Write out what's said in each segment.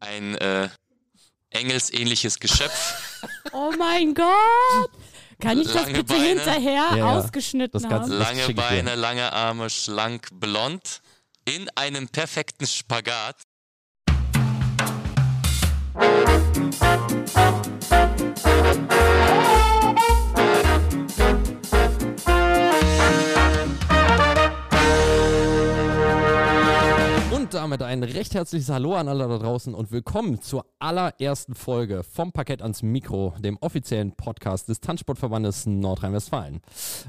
ein äh, engelsähnliches Geschöpf. Oh mein Gott! Kann ich das Lange bitte Beine. hinterher Ja, ausgeschnitten Das Ganze- haben? Das Lange. Beine, lange Arme, schlank, blond. In einem perfekten Spagat. Damit ein recht herzliches Hallo an alle da draußen und willkommen zur allerersten Folge vom Parkett ans Mikro, dem offiziellen Podcast des Tanzsportverbandes Nordrhein-Westfalen.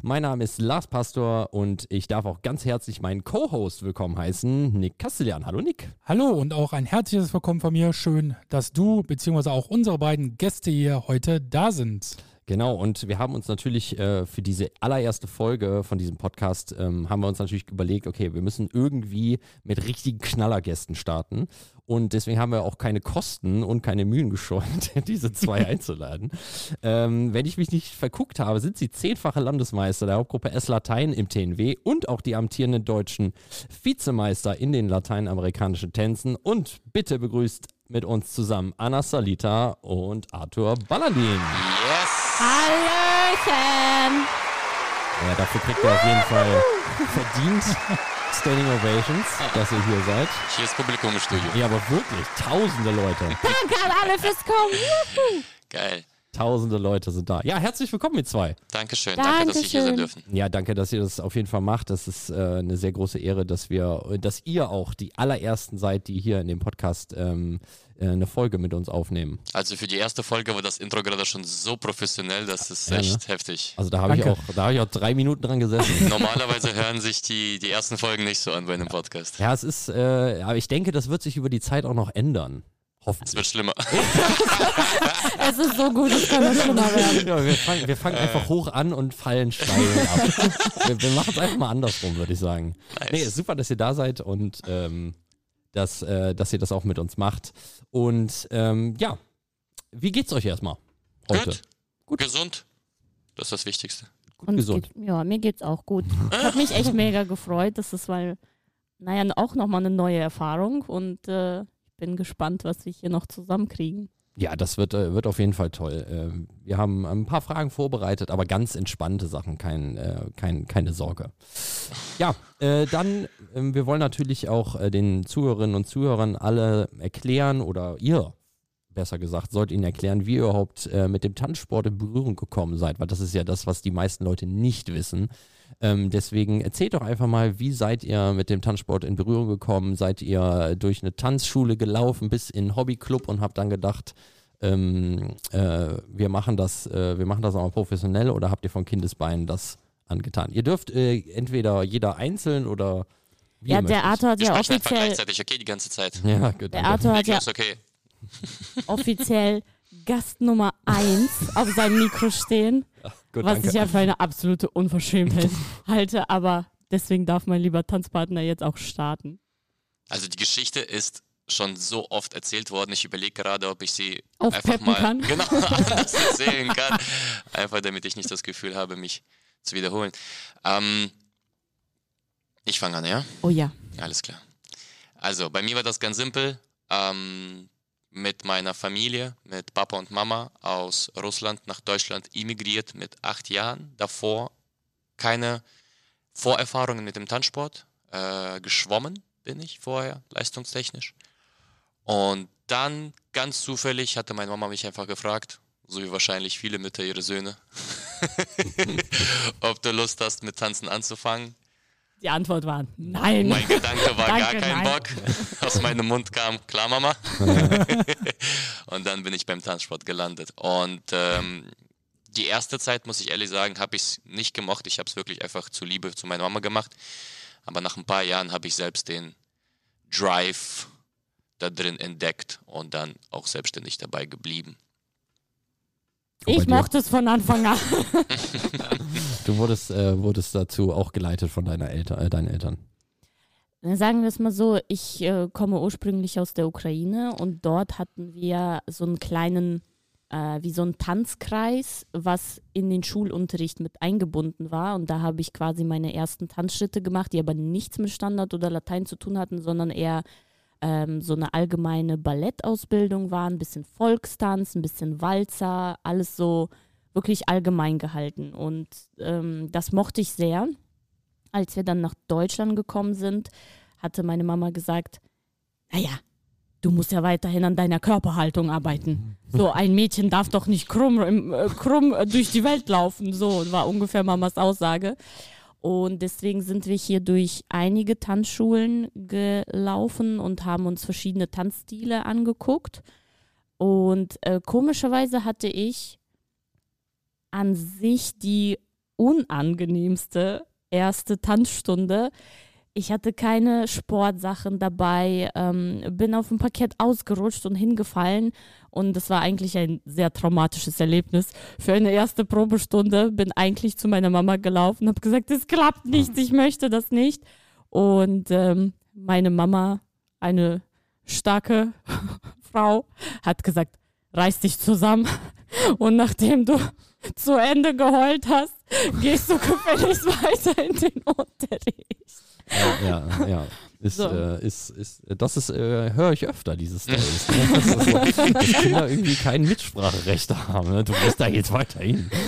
Mein Name ist Lars Pastor und ich darf auch ganz herzlich meinen Co-Host willkommen heißen, Nick Castellan. Hallo Nick. Hallo und auch ein herzliches Willkommen von mir. Schön, dass du bzw. auch unsere beiden Gäste hier heute da sind. Genau, und wir haben uns natürlich äh, für diese allererste Folge von diesem Podcast, ähm, haben wir uns natürlich überlegt, okay, wir müssen irgendwie mit richtigen Knallergästen starten. Und deswegen haben wir auch keine Kosten und keine Mühen gescheut, diese zwei einzuladen. Ähm, wenn ich mich nicht verguckt habe, sind sie zehnfache Landesmeister der Hauptgruppe S Latein im TNW und auch die amtierenden deutschen Vizemeister in den lateinamerikanischen Tänzen. Und bitte begrüßt mit uns zusammen Anna Salita und Arthur Ballandin. Yes! Hallöchen! Ja, dafür kriegt ihr auf jeden Fall verdient Standing Ovations, dass ihr hier seid. Hier ist Publikum im Studio. Ja, aber wirklich, tausende Leute. Danke an alle fürs Kommen. Geil. Tausende Leute sind da. Ja, herzlich willkommen, ihr zwei. Dankeschön. Danke, dass wir hier sein Dankeschön. dürfen. Ja, danke, dass ihr das auf jeden Fall macht. Das ist äh, eine sehr große Ehre, dass wir, dass ihr auch die allerersten seid, die hier in dem Podcast ähm, äh, eine Folge mit uns aufnehmen. Also für die erste Folge war das Intro gerade schon so professionell, das ist Ja, ne? echt heftig. Also da habe ich auch, da habe ich auch drei Minuten dran gesessen. Normalerweise hören sich die, die ersten Folgen nicht so an bei einem Podcast. ja, es ist, äh, aber ich denke, das wird sich über die Zeit auch noch ändern. Es Hoffentlich. wird schlimmer. Es ist so gut, es kann nur schlimmer werden. Ja, wir fangen, wir fangen einfach hoch an und fallen steil ab. wir wir machen es einfach mal andersrum, würde ich sagen. Nice. Nee, ist super, dass ihr da seid und ähm, dass, äh, dass ihr das auch mit uns macht. Und ähm, ja, wie geht's euch erstmal heute? Gut. Gut. Gesund. Das ist das Wichtigste. Gut Und gesund. Geht, ja, mir geht's auch gut. Ich habe mich echt mega gefreut. Das ist weil, naja, auch nochmal eine neue Erfahrung und äh, bin gespannt, was wir hier noch zusammenkriegen. Ja, das wird, äh, wird auf jeden Fall toll. Ähm, wir haben ein paar Fragen vorbereitet, aber ganz entspannte Sachen, kein, äh, kein, keine Sorge. Ja, äh, dann, ähm, wir wollen natürlich auch äh, den Zuhörerinnen und Zuhörern alle erklären oder ihr, besser gesagt, sollt ihnen erklären, wie ihr überhaupt äh, mit dem Tanzsport in Berührung gekommen seid, weil das ist ja das, was die meisten Leute nicht wissen. Ähm, deswegen erzählt doch einfach mal, wie seid ihr mit dem Tanzsport in Berührung gekommen? Seid ihr durch eine Tanzschule gelaufen bis in einen Hobbyclub und habt dann gedacht, ähm, äh, wir machen das, äh, wir machen das auch mal professionell oder habt ihr von Kindesbeinen das angetan? Ihr dürft äh, entweder jeder einzeln oder wie Ja, ihr der. Arthur hat Wir ja offiziell, gleichzeitig, okay, die ganze Zeit. Ja, gut. der. Arthur hat ja okay. offiziell Gast Nummer 1 auf seinem Mikro stehen. Gut, was danke. ich ja für eine absolute Unverschämtheit halte, aber deswegen darf mein lieber Tanzpartner jetzt auch starten. Also die Geschichte ist schon so oft erzählt worden. Ich überlege gerade, ob ich sie Aufpeppen einfach mal kann. genau anders erzählen kann. Einfach damit ich nicht das Gefühl habe, mich zu wiederholen. Ähm, ich fange an, ja? Oh ja. Alles klar. Also, bei mir war das ganz simpel. Ähm, mit meiner Familie, mit Papa und Mama aus Russland nach Deutschland immigriert mit acht Jahren. Davor keine Vorerfahrungen mit dem Tanzsport. Äh, geschwommen bin ich vorher, leistungstechnisch. Und dann, ganz zufällig, hatte meine Mama mich einfach gefragt, so wie wahrscheinlich viele Mütter ihre Söhne, ob du Lust hast, mit Tanzen anzufangen. Die Antwort war nein. Mein Gedanke war gar Danke, kein nein. Bock. Aus meinem Mund kam, klar Mama. und dann bin ich beim Tanzsport gelandet. Und ähm, die erste Zeit, muss ich ehrlich sagen, habe ich es nicht gemocht. Ich habe es wirklich einfach zu Liebe zu meiner Mama gemacht. Aber nach ein paar Jahren habe ich selbst den Drive da drin entdeckt und dann auch selbstständig dabei geblieben. Ich mochte es von Anfang an. Du wurdest, äh, wurdest dazu auch geleitet von deiner Eltern, äh, deinen Eltern. Sagen wir es mal so, ich äh, komme ursprünglich aus der Ukraine und dort hatten wir so einen kleinen, äh, wie so einen Tanzkreis, was in den Schulunterricht mit eingebunden war. Und da habe ich quasi meine ersten Tanzschritte gemacht, die aber nichts mit Standard oder Latein zu tun hatten, sondern eher ähm, so eine allgemeine Ballettausbildung war, ein bisschen Volkstanz, ein bisschen Walzer, alles so wirklich allgemein gehalten. Und ähm, das mochte ich sehr. Als wir dann nach Deutschland gekommen sind, hatte meine Mama gesagt, naja, du musst ja weiterhin an deiner Körperhaltung arbeiten. So, ein Mädchen darf doch nicht krumm, äh, krumm durch die Welt laufen. So war ungefähr Mamas Aussage. Und deswegen sind wir hier durch einige Tanzschulen gelaufen und haben uns verschiedene Tanzstile angeguckt. Und äh, komischerweise hatte ich an sich die unangenehmste erste Tanzstunde. Ich hatte keine Sportsachen dabei, ähm, bin auf dem Parkett ausgerutscht und hingefallen. Und das war eigentlich ein sehr traumatisches Erlebnis. Für eine erste Probestunde bin eigentlich zu meiner Mama gelaufen und habe gesagt, es klappt nicht, ich möchte das nicht. Und ähm, meine Mama, eine starke Frau, hat gesagt, reiß dich zusammen. Und nachdem du zu Ende geheult hast, gehst du gefälligst weiter in den Unterricht. Ja, ja, ja. Ist, so. äh, ist, ist, das ist, äh, höre ich öfter, diese Stories. Ne? Das so, dass Kinder irgendwie kein Mitspracherecht haben. Ne? Du gehst da jetzt weiter hin.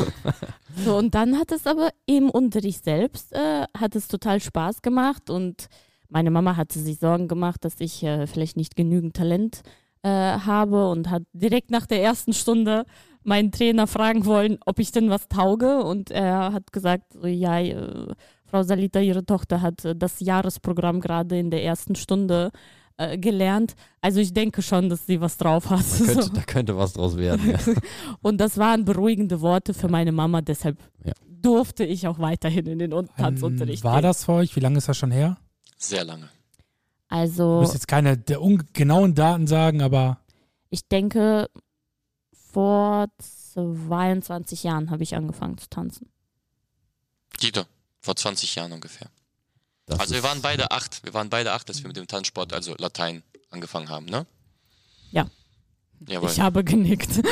So, und dann hat es aber im Unterricht selbst, äh, hat es total Spaß gemacht und meine Mama hatte sich Sorgen gemacht, dass ich äh, vielleicht nicht genügend Talent äh, habe und hat direkt nach der ersten Stunde meinen Trainer fragen wollen, ob ich denn was tauge. Und er hat gesagt, ja, äh, Frau Salita, ihre Tochter hat äh, das Jahresprogramm gerade in der ersten Stunde äh, gelernt. Also ich denke schon, dass sie was drauf hat. Könnte, so. Da könnte was draus werden. Ja. Und das waren beruhigende Worte für meine Mama, deshalb ja. durfte ich auch weiterhin in den Tanzunterricht. Ähm, war das für euch? Wie lange ist das schon her? Sehr lange. Also. Du musst jetzt keine der genauen Daten sagen, aber. Ich denke, vor 22 Jahren habe ich angefangen zu tanzen. Dieter, vor 20 Jahren ungefähr. Das also wir waren beide acht. Wir waren beide acht, als wir mit dem Tanzsport, also Latein, angefangen haben, ne? Ja. Jawohl. Ich habe genickt.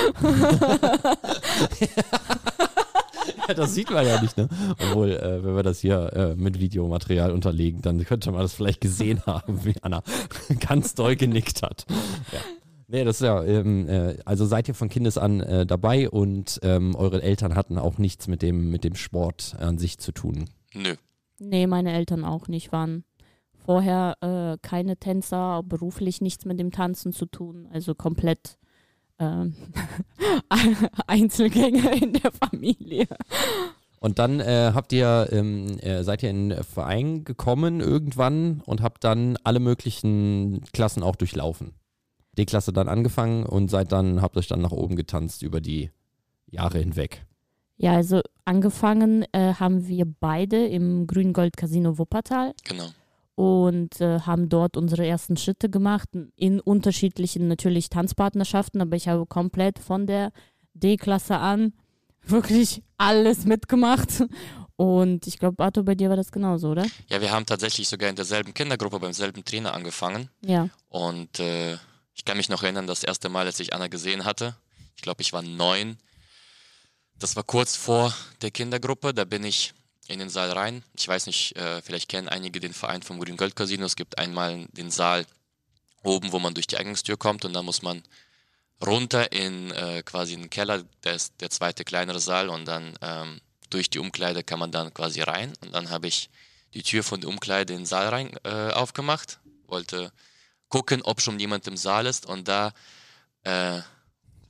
ja, das sieht man ja nicht, ne? Obwohl, äh, wenn wir das hier äh, mit Videomaterial unterlegen, dann könnte man das vielleicht gesehen haben, wie Anna ganz doll genickt hat. Ja. Nee, das ist ja, ähm, äh, also seid ihr von Kindes an äh, dabei und ähm, eure Eltern hatten auch nichts mit dem, mit dem Sport an sich zu tun. Nö. Nee, meine Eltern auch nicht, waren vorher äh, keine Tänzer, beruflich nichts mit dem Tanzen zu tun, also komplett ähm, Einzelgänger in der Familie. Und dann äh, habt ihr, ähm, äh, seid ihr in den Verein gekommen irgendwann und habt dann alle möglichen Klassen auch durchlaufen. D-Klasse dann angefangen und seid dann, habt euch dann nach oben getanzt über die Jahre hinweg. Ja, also angefangen äh, haben wir beide im Grün-Gold Casino Wuppertal. Genau. Und äh, haben dort unsere ersten Schritte gemacht, in unterschiedlichen natürlich Tanzpartnerschaften, aber ich habe komplett von der D-Klasse an wirklich alles mitgemacht. Und ich glaube, Arthur, bei dir war das genauso, oder? Ja, wir haben tatsächlich sogar in derselben Kindergruppe beim selben Trainer angefangen. Ja. Und äh, ich kann mich noch erinnern, das erste Mal, als ich Anna gesehen hatte. Ich glaube, ich war neun. Das war kurz vor der Kindergruppe. Da bin ich in den Saal rein. Ich weiß nicht, äh, vielleicht kennen einige den Verein vom Grün Gold Casino. Es gibt einmal den Saal oben, wo man durch die Eingangstür kommt und dann muss man runter in äh, quasi den Keller, der ist der zweite kleinere Saal und dann ähm, durch die Umkleide kann man dann quasi rein und dann habe ich die Tür von der Umkleide in den Saal rein äh, aufgemacht, wollte gucken, ob schon jemand im Saal ist. Und da äh,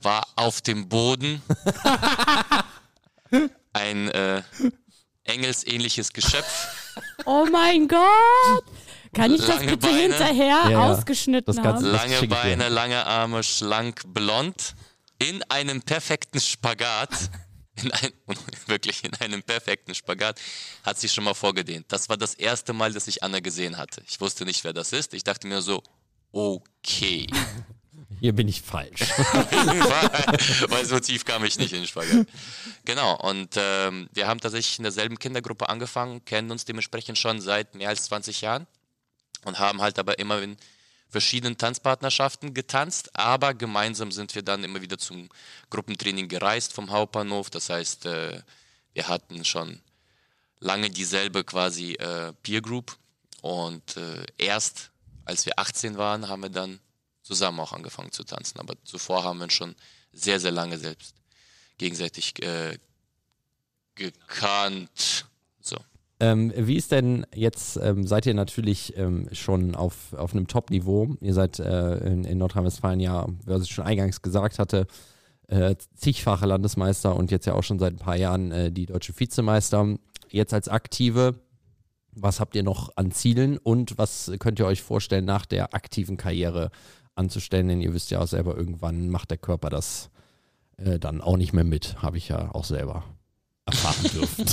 war auf dem Boden ein äh, engelsähnliches Geschöpf. Oh mein Gott! Kann ich das bitte Beine, hinterher ja, ja. ausgeschnitten haben? Lange Beine, lange Arme, schlank, blond, in einem perfekten Spagat. In ein, wirklich in einem perfekten Spagat, hat sie schon mal vorgedehnt. Das war das erste Mal, dass ich Anna gesehen hatte. Ich wusste nicht, wer das ist. Ich dachte mir so, okay. Hier bin ich falsch. Weil so tief kam ich nicht in den Spagat. Genau, und ähm, wir haben tatsächlich in derselben Kindergruppe angefangen, kennen uns dementsprechend schon seit mehr als 20 Jahren und haben halt aber immer in verschiedenen Tanzpartnerschaften getanzt, aber gemeinsam sind wir dann immer wieder zum Gruppentraining gereist vom Hauptbahnhof. Das heißt, äh, wir hatten schon lange dieselbe quasi äh, Peer Group und äh, erst als wir 18 waren, haben wir dann zusammen auch angefangen zu tanzen. Aber zuvor haben wir schon sehr, sehr lange selbst gegenseitig äh, gekannt. So. Ähm, wie ist denn jetzt, ähm, seid ihr natürlich ähm, schon auf, auf einem Top-Niveau? Ihr seid äh, in, in Nordrhein-Westfalen ja, was ich schon eingangs gesagt hatte, äh, zigfache Landesmeister und jetzt ja auch schon seit ein paar Jahren äh, die deutsche Vizemeister. Jetzt als Aktive, was habt ihr noch an Zielen und was könnt ihr euch vorstellen, nach der aktiven Karriere anzustellen? Denn ihr wisst ja auch selber, irgendwann macht der Körper das äh, dann auch nicht mehr mit. Habe ich ja auch selber erfahren dürfen.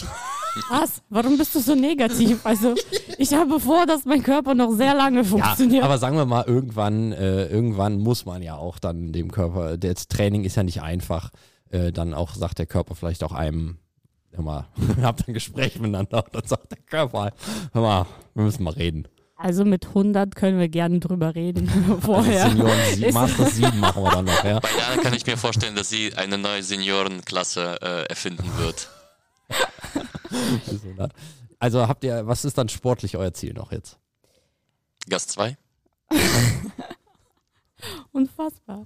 Was? Warum bist du so negativ? Also, ich habe vor, dass mein Körper noch sehr lange funktioniert. Ja, aber sagen wir mal, irgendwann, äh, irgendwann muss man ja auch dann dem Körper, das Training ist ja nicht einfach, äh, dann auch sagt der Körper vielleicht auch einem, hör mal, habt ein Gespräch miteinander, dann sagt der Körper, hör mal, wir müssen mal reden. Also mit 100 können wir gerne drüber reden. Vorher. Senioren Sie Master 7 machen wir dann noch, ja. Bei Jana kann ich mir vorstellen, dass sie eine neue Seniorenklasse äh, erfinden wird. also habt ihr, was ist dann sportlich euer Ziel noch jetzt? Gast 2? Unfassbar.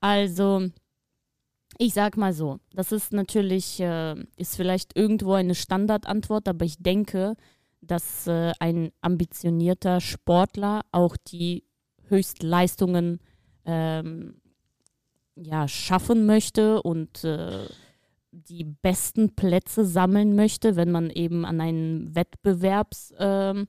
Also, ich sag mal so, das ist natürlich, äh, ist vielleicht irgendwo eine Standardantwort, aber ich denke, dass äh, ein ambitionierter Sportler auch die Höchstleistungen ähm, ja, schaffen möchte und äh, die besten Plätze sammeln möchte, wenn man eben an einem Wettbewerbs, ähm,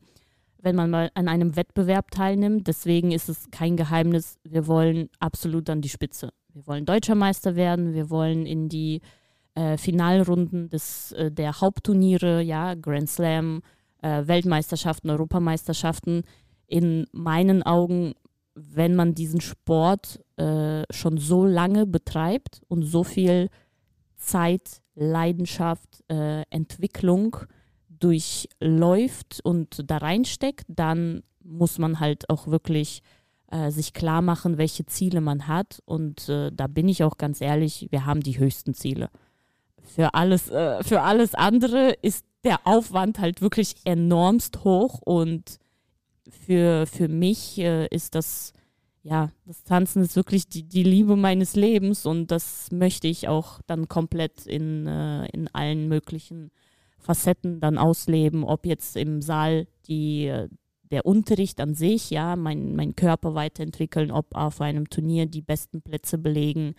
wenn man mal an einem Wettbewerb teilnimmt. Deswegen ist es kein Geheimnis, wir wollen absolut an die Spitze. Wir wollen deutscher Meister werden, wir wollen in die äh, Finalrunden des, äh, der Hauptturniere, ja, Grand Slam, äh, Weltmeisterschaften, Europameisterschaften. In meinen Augen, wenn man diesen Sport äh, schon so lange betreibt und so viel Zeit, Leidenschaft, äh, Entwicklung durchläuft und da reinsteckt, dann muss man halt auch wirklich äh, sich klar machen, welche Ziele man hat. Und äh, da bin ich auch ganz ehrlich, wir haben die höchsten Ziele. Für alles, äh, für alles andere ist der Aufwand halt wirklich enormst hoch und für, für mich äh, ist das ja, das Tanzen ist wirklich die, die Liebe meines Lebens und das möchte ich auch dann komplett in, äh, in allen möglichen Facetten dann ausleben, ob jetzt im Saal die, der Unterricht an sich, ja, mein, mein Körper weiterentwickeln, ob auf einem Turnier die besten Plätze belegen,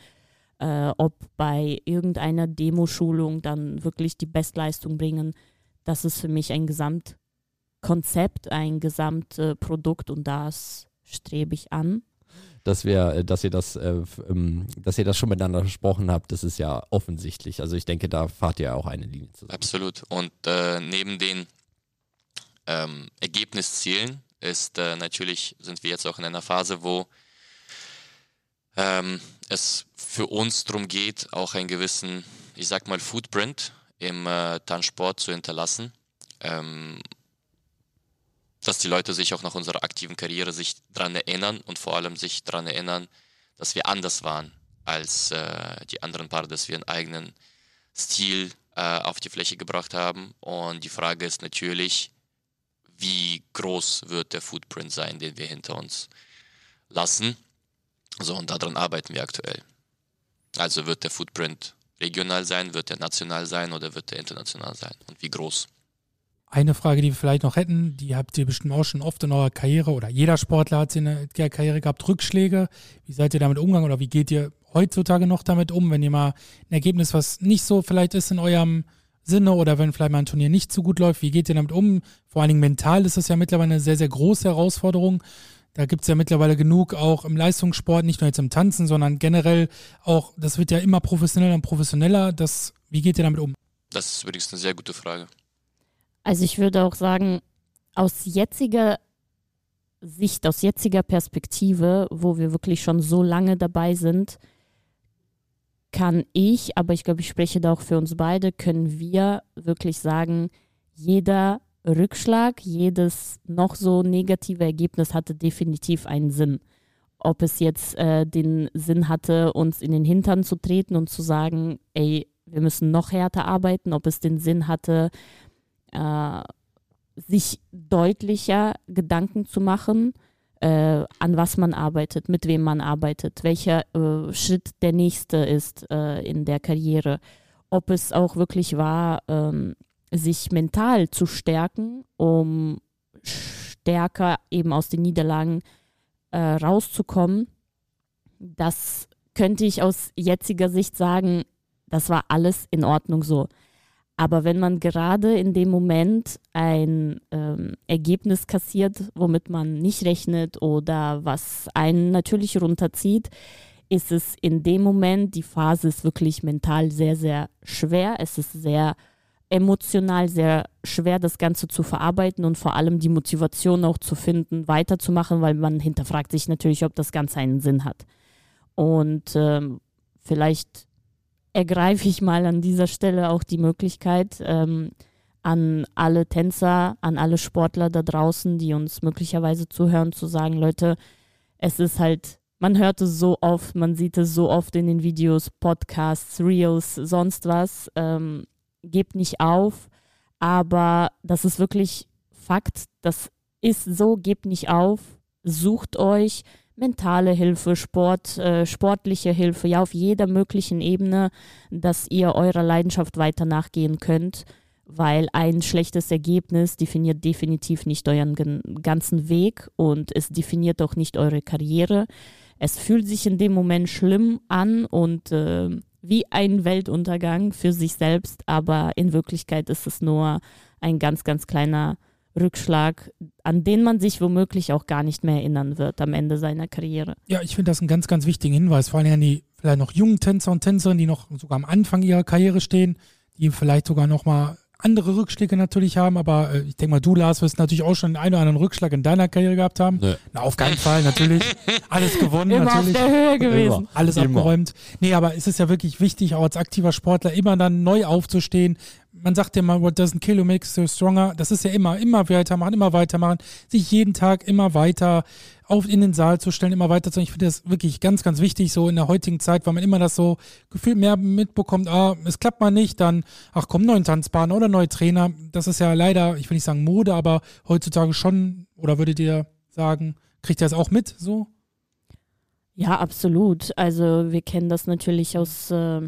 äh, ob bei irgendeiner Demoschulung dann wirklich die Bestleistung bringen. Das ist für mich ein Gesamtkonzept, ein Gesamtprodukt und das strebe ich an dass wir, äh, dass ihr das, äh, ähm, dass ihr das schon miteinander besprochen habt, das ist ja offensichtlich. Also ich denke, da fahrt ihr auch eine Linie zusammen. Absolut. Und äh, neben den ähm, Ergebniszielen ist äh, natürlich, sind wir jetzt auch in einer Phase, wo ähm, es für uns darum geht, auch einen gewissen, ich sag mal, Footprint im äh, Tanzsport zu hinterlassen. Ähm, dass die Leute sich auch nach unserer aktiven Karriere sich daran erinnern und vor allem sich daran erinnern, dass wir anders waren als äh, die anderen Paare, dass wir einen eigenen Stil äh, auf die Fläche gebracht haben. Und die Frage ist natürlich, wie groß wird der Footprint sein, den wir hinter uns lassen. So, und daran arbeiten wir aktuell. Also wird der Footprint regional sein, wird er national sein oder wird er international sein und wie groß? Eine Frage, die wir vielleicht noch hätten, die habt ihr bestimmt auch schon oft in eurer Karriere oder jeder Sportler hat sie in der Karriere gehabt, Rückschläge. Wie seid ihr damit umgegangen oder wie geht ihr heutzutage noch damit um, wenn ihr mal ein Ergebnis, was nicht so vielleicht ist in eurem Sinne oder wenn vielleicht mal ein Turnier nicht so gut läuft, wie geht ihr damit um? Vor allen Dingen mental ist das ja mittlerweile eine sehr, sehr große Herausforderung. Da gibt es ja mittlerweile genug auch im Leistungssport, nicht nur jetzt im Tanzen, sondern generell auch, das wird ja immer professioneller und professioneller. Das, wie geht ihr damit um? Das ist übrigens eine sehr gute Frage. Also ich würde auch sagen, aus jetziger Sicht, aus jetziger Perspektive, wo wir wirklich schon so lange dabei sind, kann ich, aber ich glaube, ich spreche da auch für uns beide, können wir wirklich sagen, jeder Rückschlag, jedes noch so negative Ergebnis hatte definitiv einen Sinn. Ob es jetzt äh, den Sinn hatte, uns in den Hintern zu treten und zu sagen, ey, wir müssen noch härter arbeiten, ob es den Sinn hatte, äh, sich deutlicher Gedanken zu machen äh, an was man arbeitet, mit wem man arbeitet, welcher äh, Schritt der nächste ist äh, in der Karriere. Ob es auch wirklich war, ähm, sich mental zu stärken, um stärker eben aus den Niederlagen äh, rauszukommen. Das könnte ich aus jetziger Sicht sagen, das war alles in Ordnung so. Aber wenn man gerade in dem Moment ein ähm, Ergebnis kassiert, womit man nicht rechnet oder was einen natürlich runterzieht, ist es in dem Moment, die Phase ist wirklich mental sehr, sehr schwer. Es ist sehr emotional sehr schwer, das Ganze zu verarbeiten und vor allem die Motivation auch zu finden, weiterzumachen, weil man hinterfragt sich natürlich, ob das Ganze einen Sinn hat. Und ähm, vielleicht ergreife ich mal an dieser Stelle auch die Möglichkeit, ähm, an alle Tänzer, an alle Sportler da draußen, die uns möglicherweise zuhören, zu sagen, Leute, es ist halt, man hört es so oft, man sieht es so oft in den Videos, Podcasts, Reels, sonst was. Ähm, gebt nicht auf, aber das ist wirklich Fakt, das ist so, gebt nicht auf, sucht euch mentale Hilfe, Sport, äh, sportliche Hilfe, ja auf jeder möglichen Ebene, dass ihr eurer Leidenschaft weiter nachgehen könnt, weil ein schlechtes Ergebnis definiert definitiv nicht euren ganzen Weg und es definiert auch nicht eure Karriere. Es fühlt sich in dem Moment schlimm an und äh, wie ein Weltuntergang für sich selbst, aber in Wirklichkeit ist es nur ein ganz, ganz kleiner Rückschlag, an den man sich womöglich auch gar nicht mehr erinnern wird am Ende seiner Karriere. Ja, ich finde das einen ganz, ganz wichtigen Hinweis, vor allem an die vielleicht noch jungen Tänzer und Tänzerinnen, die noch sogar am Anfang ihrer Karriere stehen, die vielleicht sogar noch mal andere Rückschläge natürlich haben, aber äh, ich denke mal, du, Lars, wirst natürlich auch schon einen oder anderen Rückschlag in deiner Karriere gehabt haben. Nee. Na, auf keinen Fall, natürlich. Alles gewonnen, immer natürlich. Auf der Höhe gewesen. Immer. Alles immer. abgeräumt. Nee, aber es ist ja wirklich wichtig, auch als aktiver Sportler immer dann neu aufzustehen, man sagt ja mal, what doesn't kill you makes you stronger. Das ist ja immer, immer weitermachen, immer weitermachen, sich jeden Tag immer weiter auf in den Saal zu stellen, immer weiter zu. Ich finde das wirklich ganz, ganz wichtig, so in der heutigen Zeit, weil man immer das so gefühlt mehr mitbekommt, ah, es klappt mal nicht, dann, ach komm, neuen Tanzpartner oder neue Trainer. Das ist ja leider, ich will nicht sagen Mode, aber heutzutage schon, oder würdet ihr sagen, kriegt ihr das auch mit so? Ja, absolut. Also wir kennen das natürlich aus äh,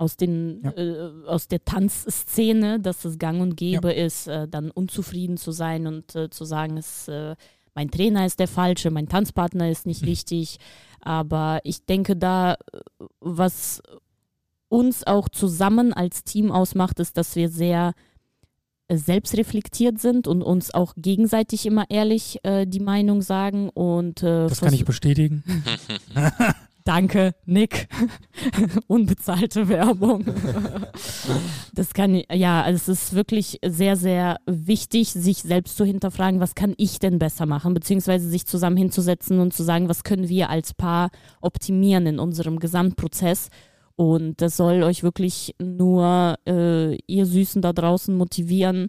aus, den, ja. äh, aus der Tanzszene, dass es gang und gäbe ja. ist, äh, dann unzufrieden zu sein und äh, zu sagen, es, äh, mein Trainer ist der falsche, mein Tanzpartner ist nicht mhm. richtig. Aber ich denke da, was uns auch zusammen als Team ausmacht, ist, dass wir sehr äh, selbstreflektiert sind und uns auch gegenseitig immer ehrlich äh, die Meinung sagen und das kann ich bestätigen. Danke, Nick. Unbezahlte Werbung. das kann, ja, also es ist wirklich sehr, sehr wichtig, sich selbst zu hinterfragen, was kann ich denn besser machen, beziehungsweise sich zusammen hinzusetzen und zu sagen, was können wir als Paar optimieren in unserem Gesamtprozess. Und das soll euch wirklich nur, äh, ihr Süßen da draußen, motivieren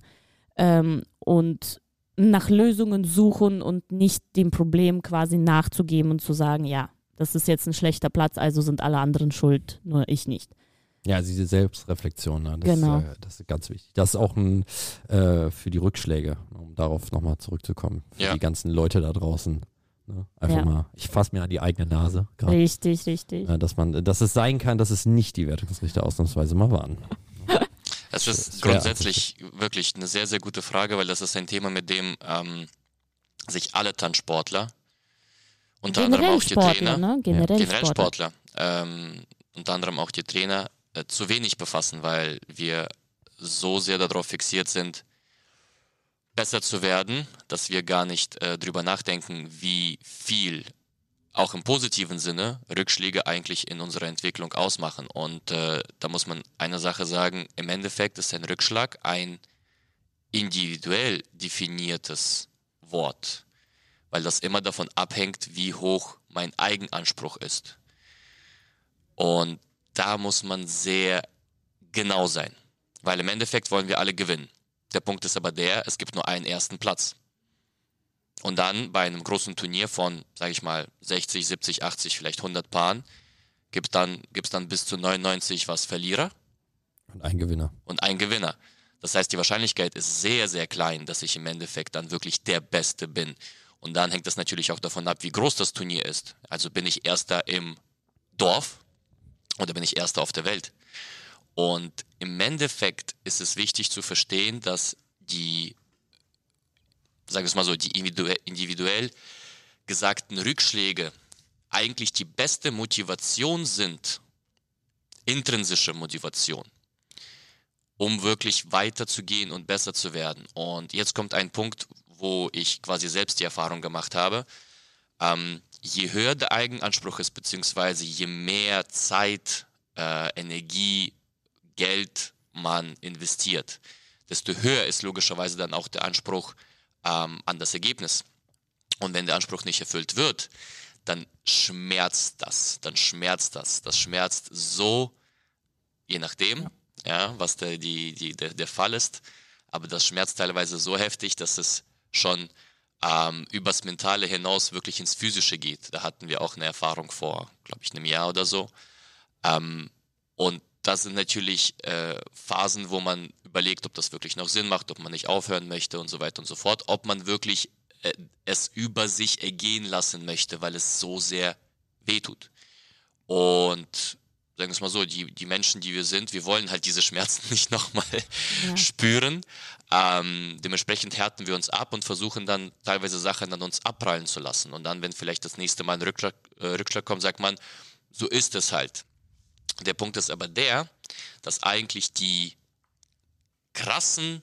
ähm, und nach Lösungen suchen und nicht dem Problem quasi nachzugeben und zu sagen, ja, das ist jetzt ein schlechter Platz, also sind alle anderen schuld, nur ich nicht. Ja, diese Selbstreflexion, ne, das, genau. ist, äh, das ist ganz wichtig. Das ist auch ein, äh, für die Rückschläge, um darauf nochmal zurückzukommen. Für ja. die ganzen Leute da draußen. Ne? Einfach ja. mal, ich fasse mir an die eigene Nase. Grad. Richtig, richtig. Äh, dass, man, dass es sein kann, dass es nicht die Wertungsrichter ausnahmsweise mal waren. Es ist grundsätzlich wirklich eine sehr, sehr gute Frage, weil das ist ein Thema, mit dem ähm, sich alle Tanzsportler unter generell anderem auch die Sportler, Trainer, ne? generell, generell Sportler, Sportler. Ähm, unter anderem auch die Trainer äh, zu wenig befassen, weil wir so sehr darauf fixiert sind, besser zu werden, dass wir gar nicht äh, drüber nachdenken, wie viel auch im positiven Sinne Rückschläge eigentlich in unserer Entwicklung ausmachen. Und äh, da muss man eine Sache sagen, im Endeffekt ist ein Rückschlag ein individuell definiertes Wort weil das immer davon abhängt, wie hoch mein Eigenanspruch ist. Und da muss man sehr genau sein, weil im Endeffekt wollen wir alle gewinnen. Der Punkt ist aber der, es gibt nur einen ersten Platz. Und dann bei einem großen Turnier von, sage ich mal, 60, 70, 80, vielleicht 100 Paaren, gibt es dann, gibt's dann bis zu 99 was Verlierer. Und ein Gewinner. Und ein Gewinner. Das heißt, die Wahrscheinlichkeit ist sehr, sehr klein, dass ich im Endeffekt dann wirklich der Beste bin. Und dann hängt das natürlich auch davon ab, wie groß das Turnier ist. Also bin ich Erster im Dorf oder bin ich Erster auf der Welt? Und im Endeffekt ist es wichtig zu verstehen, dass die, sagen wir es mal so, die individuell gesagten Rückschläge eigentlich die beste Motivation sind, intrinsische Motivation, um wirklich weiterzugehen und besser zu werden. Und jetzt kommt ein Punkt, wo ich quasi selbst die Erfahrung gemacht habe. Ähm, je höher der Eigenanspruch ist, beziehungsweise je mehr Zeit, äh, Energie, Geld man investiert, desto höher ist logischerweise dann auch der Anspruch ähm, an das Ergebnis. Und wenn der Anspruch nicht erfüllt wird, dann schmerzt das, dann schmerzt das. Das schmerzt so, je nachdem, ja, ja was der, die, die, der, der Fall ist, aber das schmerzt teilweise so heftig, dass es schon ähm, übers Mentale hinaus wirklich ins Physische geht. Da hatten wir auch eine Erfahrung vor, glaube ich, einem Jahr oder so. Ähm, und das sind natürlich äh, Phasen, wo man überlegt, ob das wirklich noch Sinn macht, ob man nicht aufhören möchte und so weiter und so fort, ob man wirklich äh, es über sich ergehen lassen möchte, weil es so sehr wehtut. Und sagen wir es mal so, die, die Menschen, die wir sind, wir wollen halt diese Schmerzen nicht nochmal ja. spüren. Ähm, dementsprechend härten wir uns ab und versuchen dann teilweise Sachen an uns abprallen zu lassen. Und dann, wenn vielleicht das nächste Mal ein Rückschlag, äh, Rückschlag kommt, sagt man, so ist es halt. Der Punkt ist aber der, dass eigentlich die krassen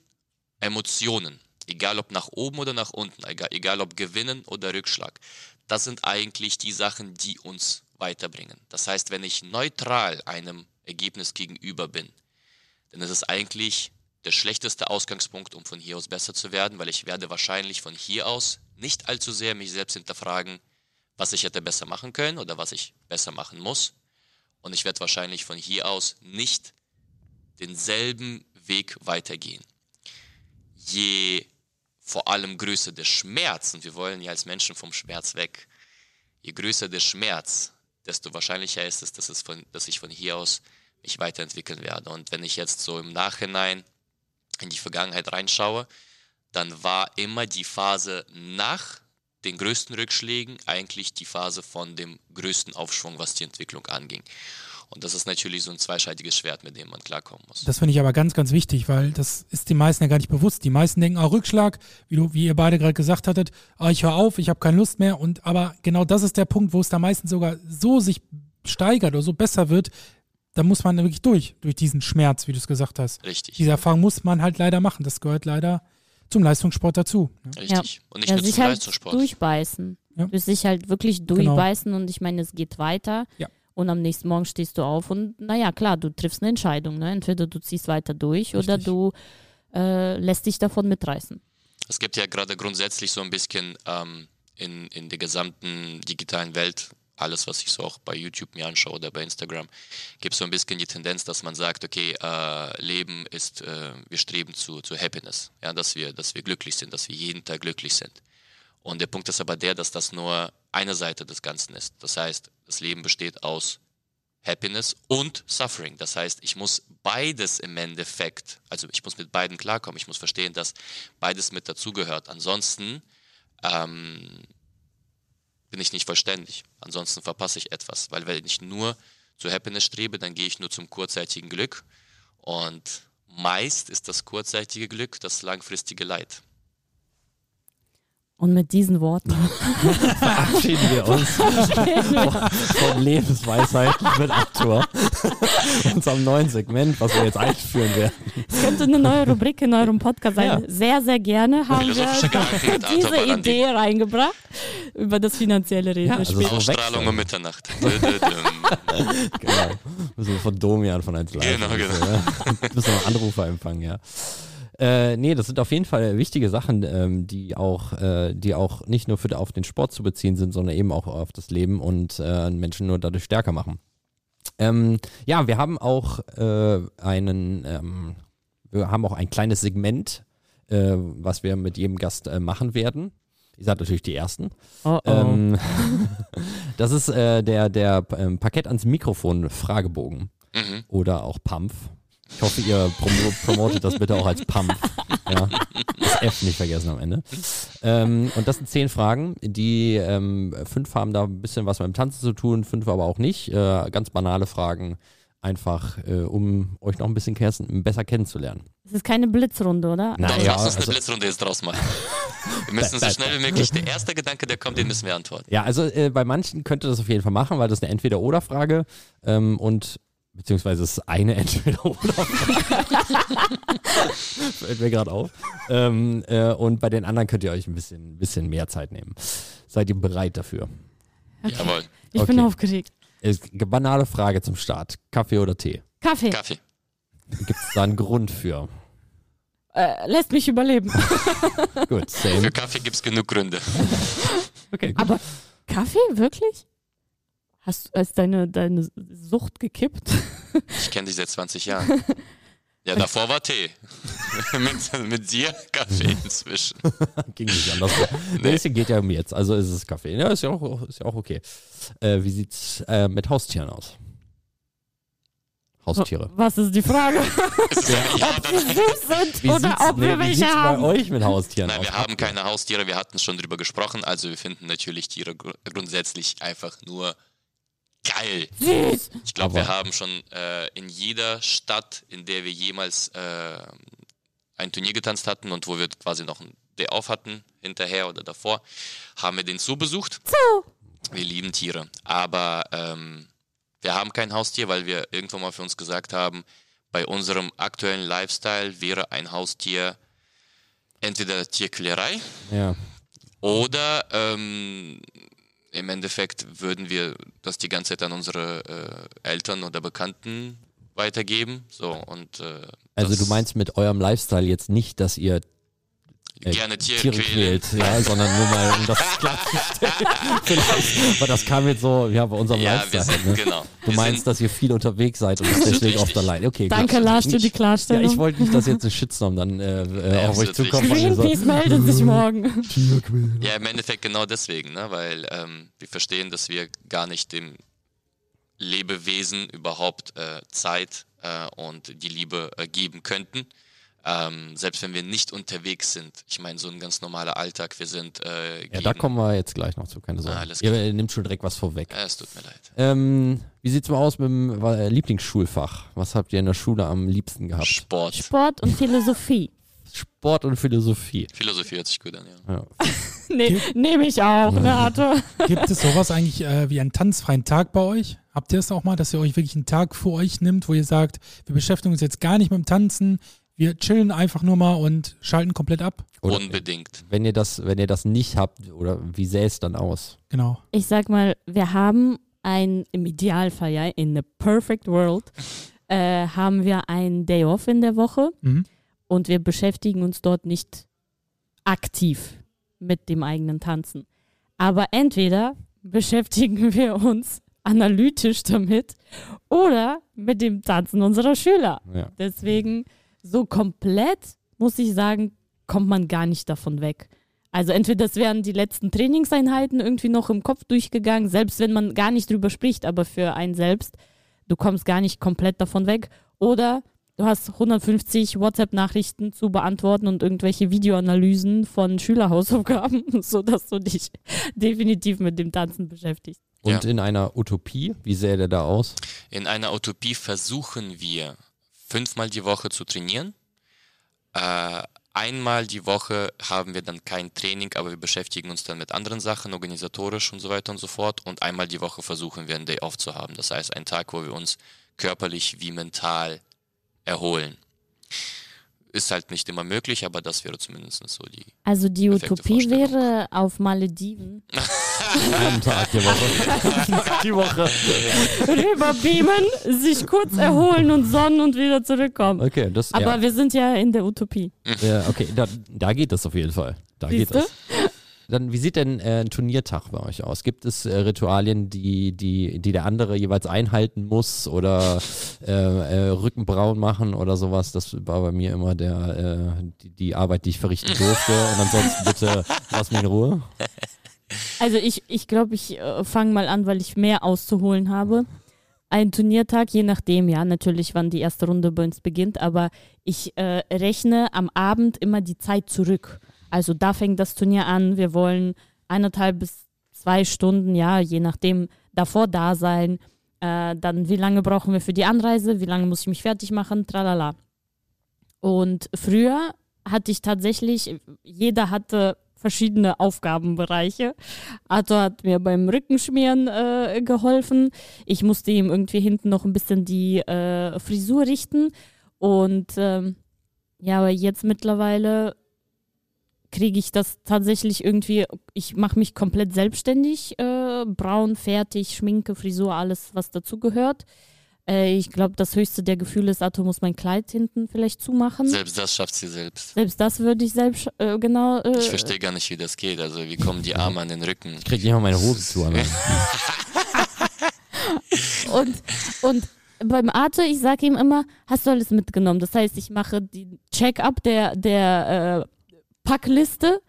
Emotionen, egal ob nach oben oder nach unten, egal, egal ob Gewinnen oder Rückschlag, das sind eigentlich die Sachen, die uns weiterbringen. Das heißt, wenn ich neutral einem Ergebnis gegenüber bin, dann ist es eigentlich der schlechteste Ausgangspunkt, um von hier aus besser zu werden, weil ich werde wahrscheinlich von hier aus nicht allzu sehr mich selbst hinterfragen, was ich hätte besser machen können oder was ich besser machen muss. Und ich werde wahrscheinlich von hier aus nicht denselben Weg weitergehen. Je vor allem größer der Schmerz, und wir wollen ja als Menschen vom Schmerz weg, je größer der Schmerz, desto wahrscheinlicher ist es, dass, es von, dass ich von hier aus mich weiterentwickeln werde. Und wenn ich jetzt so im Nachhinein in die Vergangenheit reinschaue, dann war immer die Phase nach den größten Rückschlägen eigentlich die Phase von dem größten Aufschwung, was die Entwicklung anging. Und das ist natürlich so ein zweischaltiges Schwert, mit dem man klarkommen muss. Das finde ich aber ganz, ganz wichtig, weil das ist den meisten ja gar nicht bewusst. Die meisten denken, auch Rückschlag, wie, du, wie ihr beide gerade gesagt hattet, oh, ich höre auf, ich habe keine Lust mehr. Und aber genau das ist der Punkt, wo es da meistens sogar so sich steigert oder so besser wird, da muss man wirklich durch, durch diesen Schmerz, wie du es gesagt hast. Richtig. Diese Erfahrung muss man halt leider machen. Das gehört leider zum Leistungssport dazu. Ne? Richtig. Ja. Und nicht ja, nur sich zum halt Leistungssport. Durchbeißen. Ja. Du sich halt wirklich genau. durchbeißen genau. und ich meine, es geht weiter. Ja. Und am nächsten Morgen stehst du auf und naja, klar, du triffst eine Entscheidung. Ne? Entweder du ziehst weiter durch Richtig. oder du äh, lässt dich davon mitreißen. Es gibt ja gerade grundsätzlich so ein bisschen ähm, in, in der gesamten digitalen Welt, alles, was ich so auch bei YouTube mir anschaue oder bei Instagram, gibt es so ein bisschen die Tendenz, dass man sagt, okay, äh, Leben ist, äh, wir streben zu, zu Happiness, ja, dass wir, dass wir glücklich sind, dass wir jeden Tag glücklich sind. Und der Punkt ist aber der, dass das nur eine Seite des Ganzen ist. Das heißt, das Leben besteht aus Happiness und Suffering. Das heißt, ich muss beides im Endeffekt, also ich muss mit beiden klarkommen. Ich muss verstehen, dass beides mit dazugehört. Ansonsten ähm, bin ich nicht vollständig. Ansonsten verpasse ich etwas. Weil wenn ich nur zu Happiness strebe, dann gehe ich nur zum kurzzeitigen Glück. Und meist ist das kurzzeitige Glück das langfristige Leid. Und mit diesen Worten verabschieden wir uns von Lebensweisheiten mit Arthur. Unserem neuen Segment, was wir jetzt einführen werden. Es könnte eine neue Rubrik in eurem Podcast sein. Ja. Sehr, sehr gerne haben wir diese Idee reingebracht über das finanzielle Reden. Ja, also Ausstrahlung um Mitternacht. genau. Müssen wir von Domian von 1 Live. Genau, genau. Ja. Müssen wir noch Anrufer empfangen, ja. Äh, nee, das sind auf jeden Fall wichtige Sachen, ähm, die auch, äh, die auch nicht nur für auf den Sport zu beziehen sind, sondern eben auch auf das Leben und äh, Menschen nur dadurch stärker machen. Ähm, ja, wir haben auch äh, einen, ähm, wir haben auch ein kleines Segment, äh, was wir mit jedem Gast äh, machen werden. Ihr seid natürlich die Ersten. Oh oh. Ähm, das ist äh, der, der ähm, Parkett ans Mikrofon Fragebogen. Mhm. Oder auch PAMF. Ich hoffe, ihr prom promotet das bitte auch als Pump. Ja, das F nicht vergessen am Ende. Ähm, und das sind zehn Fragen, die ähm, fünf haben da ein bisschen was mit dem Tanzen zu tun, fünf aber auch nicht. Äh, ganz banale Fragen, einfach äh, um euch noch ein bisschen besser kennenzulernen. Es ist keine Blitzrunde, oder? Na, Doch, ja, lass uns eine also- Blitzrunde jetzt draus machen. Wir müssen so schnell wie möglich, der erste Gedanke, der kommt, den müssen wir antworten. Ja, also äh, bei manchen könnte das auf jeden Fall machen, weil das eine Entweder-Oder-Frage ähm, und beziehungsweise es ist eine Entweder-Oder-Frage. Fällt mir gerade auf. Ähm, äh, und bei den anderen könnt ihr euch ein bisschen, bisschen mehr Zeit nehmen. Seid ihr bereit dafür? Jawohl. Ich bin Okay. aufgeregt. Es, banale Frage zum Start. Kaffee oder Tee? Kaffee, Kaffee. Gibt es da einen Grund für? äh, lässt mich überleben. Gut, Für same. Kaffee gibt es genug Gründe. Okay, gut. Aber Kaffee, wirklich? Hast du als deine, deine Sucht gekippt? Ich kenne dich seit 20 Jahren. Ja, davor war Tee. mit, mit dir Kaffee inzwischen. Ging nicht anders. nee. Es geht ja um jetzt, also ist es Kaffee. Ja, ist ja auch, ist ja auch okay. Äh, wie sieht's äh, mit Haustieren aus? Haustiere. Was ist die Frage? Es ist ein Ja ob oder sie süß sind Wie oder sieht's, ob nee, wir wie welche sieht's bei haben? euch mit Haustieren Nein, aus? wir haben keine Haustiere, wir hatten schon drüber gesprochen, also wir finden natürlich Tiere gr grundsätzlich einfach nur geil. Süß. Ich glaube, wir haben schon äh, in jeder Stadt, in der wir jemals äh, ein Turnier getanzt hatten und wo wir quasi noch ein Day Off hatten, hinterher oder davor, haben wir den Zoo besucht. Wir lieben Tiere, aber ähm, wir haben kein Haustier, weil wir irgendwann mal für uns gesagt haben, bei unserem aktuellen Lifestyle wäre ein Haustier entweder Tierquälerei Ja. oder ähm, im Endeffekt würden wir das die ganze Zeit an unsere äh, Eltern oder Bekannten weitergeben. So und äh, Also du meinst mit eurem Lifestyle jetzt nicht, dass ihr gerne Tiere, Tiere quält, ja, sondern nur mal um das klarzustellen. Vielleicht, weil das kam jetzt so, ja, bei unserem Ja, wir Lifestyle. sind ne? genau. Du wir meinst, sind, dass ihr viel unterwegs seid und deswegen oft allein. Okay, Danke. Lars, für die Ja, Klarstellung. ich wollte nicht, dass jetzt ein Shitstorm dann äh, äh, Ja, auf euch zukommt. Greenpeace meldet sich morgen. ja, im Endeffekt genau deswegen, ne? weil ähm, wir verstehen, dass wir gar nicht dem Lebewesen überhaupt äh, Zeit äh, und die Liebe äh, geben könnten. Ähm, selbst wenn wir nicht unterwegs sind. Ich meine, so ein ganz normaler Alltag. Wir sind. Äh, Ja, da kommen wir jetzt gleich noch zu, keine Sorge. Ah, alles Ihr äh, nimmt schon direkt was vorweg. Äh, es tut mir leid. Ähm, wie sieht's mal aus mit dem äh, Lieblingsschulfach? Was habt ihr in der Schule am liebsten gehabt? Sport. Sport und Philosophie. Sport und Philosophie. Philosophie hört sich gut an, ja. Ja. Nee, nehme ich auch, ne, Arthur? Gibt es sowas eigentlich äh, wie einen tanzfreien Tag bei euch? Habt ihr es auch mal, dass ihr euch wirklich einen Tag für euch nimmt, wo ihr sagt, wir beschäftigen uns jetzt gar nicht mit dem Tanzen, wir chillen einfach nur mal und schalten komplett ab? Oder Unbedingt. wenn ihr das, wenn ihr das nicht habt, oder wie sähe es dann aus? Genau. Ich sag mal, wir haben ein, im Idealfall, ja, in the perfect world, äh, haben wir einen Day off in der Woche Mhm. und wir beschäftigen uns dort nicht aktiv mit dem eigenen Tanzen. Aber entweder beschäftigen wir uns analytisch damit oder mit dem Tanzen unserer Schüler. Ja. Deswegen so komplett, muss ich sagen, kommt man gar nicht davon weg. Also entweder das wären die letzten Trainingseinheiten irgendwie noch im Kopf durchgegangen, selbst wenn man gar nicht drüber spricht, aber für einen selbst, du kommst gar nicht komplett davon weg. Oder du hast 150 WhatsApp-Nachrichten zu beantworten und irgendwelche Videoanalysen von Schülerhausaufgaben, sodass du dich definitiv mit dem Tanzen beschäftigst. Und Ja. in einer Utopie, wie sähe der da aus? In einer Utopie versuchen wir fünfmal die Woche zu trainieren. Äh, einmal die Woche haben wir dann kein Training, aber wir beschäftigen uns dann mit anderen Sachen, organisatorisch und so weiter und so fort. Und einmal die Woche versuchen wir einen Day off zu haben. Das heißt, einen Tag, wo wir uns körperlich wie mental erholen. Ist halt nicht immer möglich, aber das wäre zumindest so die. Also die Utopie wäre auf Malediven Einen Tag die Woche. die Woche. rüberbeamen, sich kurz erholen und sonnen und wieder zurückkommen. Okay, das Aber ja. wir sind ja in der Utopie. Ja, okay, da, da geht das auf jeden Fall. Da geht Siehste? das. Dann, wie sieht denn äh, ein Turniertag bei euch aus? Gibt es äh, Ritualien, die, die, die der andere jeweils einhalten muss oder äh, äh, Rückenbraun machen oder sowas? Das war bei mir immer der, äh, die, die Arbeit, die ich verrichten durfte. Und ansonsten bitte lass mich in Ruhe. Also ich, ich glaube, ich äh, fange mal an, weil ich mehr auszuholen habe. ein Turniertag, je nachdem, ja, natürlich, wann die erste Runde bei uns beginnt, aber ich äh, rechne am Abend immer die Zeit zurück. Also da fängt das Turnier an, wir wollen eineinhalb bis zwei Stunden, ja, je nachdem, davor da sein. Äh, dann, wie lange brauchen wir für die Anreise, wie lange muss ich mich fertig machen, tralala. Und früher hatte ich tatsächlich, jeder hatte verschiedene Aufgabenbereiche. Arthur hat mir beim Rückenschmieren äh, geholfen. Ich musste ihm irgendwie hinten noch ein bisschen die äh, Frisur richten. Und ähm, ja, aber jetzt mittlerweile kriege ich das tatsächlich irgendwie, ich mache mich komplett selbstständig, äh, braun, fertig, Schminke, Frisur, alles, was dazugehört. Äh, ich glaube, das höchste der Gefühle ist, Arthur muss mein Kleid hinten vielleicht zumachen. Selbst das schafft sie selbst. Selbst das würde ich selbst, äh, genau. Äh, Ich verstehe gar nicht, wie das geht. Also wie kommen die Arme an den Rücken? Ich krieg nicht mal meine Hose zu. Und, und beim Arthur, ich sage ihm immer, hast du alles mitgenommen? Das heißt, ich mache den Check-up der, der äh, Packliste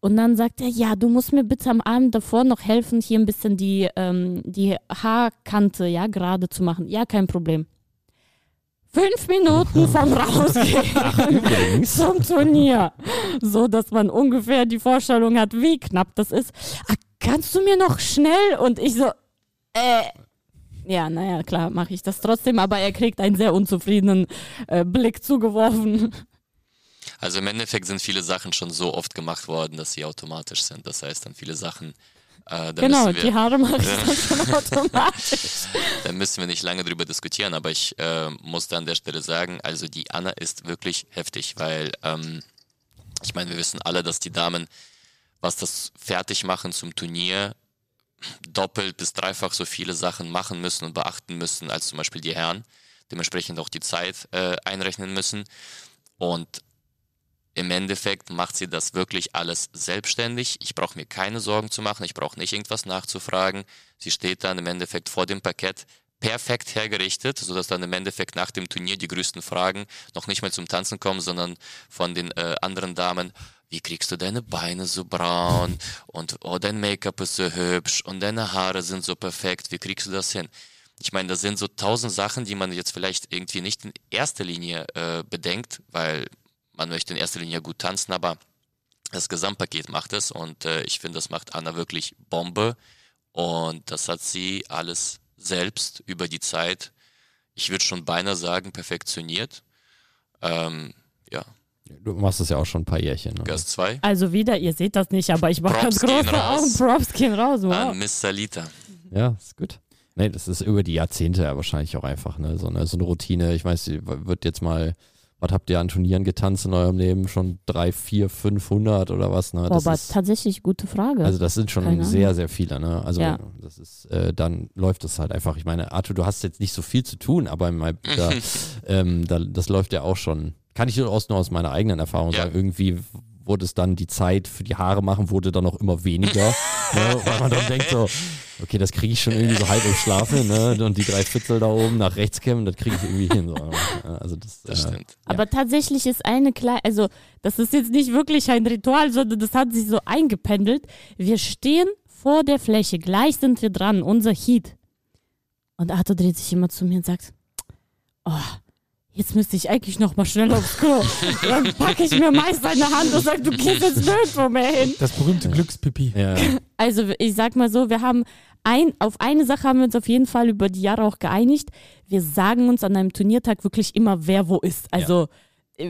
und dann sagt er, ja, du musst mir bitte am Abend davor noch helfen, hier ein bisschen die, ähm, die Haarkante ja, gerade zu machen. Ja, kein Problem. Fünf Minuten vom Rausgehen zum Turnier. So, dass man ungefähr die Vorstellung hat, wie knapp das ist. Ah, kannst du mir noch schnell? Und ich so, äh. Ja, naja, klar, mache ich das trotzdem, aber er kriegt einen sehr unzufriedenen äh, Blick zugeworfen. Also im Endeffekt sind viele Sachen schon so oft gemacht worden, dass sie automatisch sind. Das heißt, dann viele Sachen, äh, genau, müssen die wir, Haare mache ich dann schon automatisch. da müssen wir nicht lange drüber diskutieren, aber ich äh, muss da an der Stelle sagen, also die Anna ist wirklich heftig, weil ähm, ich meine, wir wissen alle, dass die Damen, was das Fertigmachen zum Turnier doppelt bis dreifach so viele Sachen machen müssen und beachten müssen als zum Beispiel die Herren. Dementsprechend auch die Zeit äh, einrechnen müssen. Und im Endeffekt macht sie das wirklich alles selbstständig. Ich brauche mir keine Sorgen zu machen. Ich brauche nicht irgendwas nachzufragen. Sie steht dann im Endeffekt vor dem Parkett perfekt hergerichtet, sodass dann im Endeffekt nach dem Turnier die größten Fragen noch nicht mehr zum Tanzen kommen, sondern von den äh, anderen Damen. Wie kriegst du deine Beine so braun? Und oh, dein Make-up ist so hübsch und deine Haare sind so perfekt. Wie kriegst du das hin? Ich meine, das sind so tausend Sachen, die man jetzt vielleicht irgendwie nicht in erster Linie äh, bedenkt, weil man möchte in erster Linie gut tanzen, aber das Gesamtpaket macht es und äh, ich finde, das macht Anna wirklich Bombe und das hat sie alles selbst über die Zeit, ich würde schon beinahe sagen, perfektionioniert. Ähm, ja, Du machst das ja auch schon ein paar Jährchen. Ne? Gas 2 Also wieder, ihr seht das nicht, aber ich mache ganz große. Augen. Props gehen raus. Wow. an Miss Salita. Ja, ist gut. Nee, das ist über die Jahrzehnte ja wahrscheinlich auch einfach, ne? So eine, so eine Routine. Ich weiß, die wird jetzt mal, was habt ihr an Turnieren getanzt in eurem Leben? Schon drei, vier, 500 oder was, ne? Boah, Das aber ist, tatsächlich gute Frage. also das sind schon Keine sehr, sehr viele, ne? Also Ja. das ist, äh, dann läuft das halt einfach. Ich meine, Arthur, du hast jetzt nicht so viel zu tun, aber in meinem, da, ähm, da, das läuft ja auch schon. Kann ich aus, nur aus meiner eigenen Erfahrung Ja. sagen, irgendwie wurde es dann die Zeit für die Haare machen, wurde dann auch immer weniger. ne? Weil man dann denkt so, okay, das kriege ich schon irgendwie so halb im Schlaf hin, ne? Und die drei Viertel da oben nach rechts kämmen, das kriege ich irgendwie hin. So. Ja, Also das, Das äh, stimmt. Aber tatsächlich ist eine kleine, also das ist jetzt nicht wirklich ein Ritual, sondern das hat sich so eingependelt. Wir stehen vor der Fläche, gleich sind wir dran, unser Heat. Und Arthur dreht sich immer zu mir und sagt, oh, jetzt müsste ich eigentlich noch mal schnell aufs Klo. Dann packe ich mir meist eine Hand und sage, du gehst jetzt nirgendwo mehr hin. Das berühmte Glückspipi. ja, Also ich sag mal so, wir haben ein, auf eine Sache haben wir uns auf jeden Fall über die Jahre auch geeinigt. Wir sagen uns an einem Turniertag wirklich immer, wer wo ist. Also äh,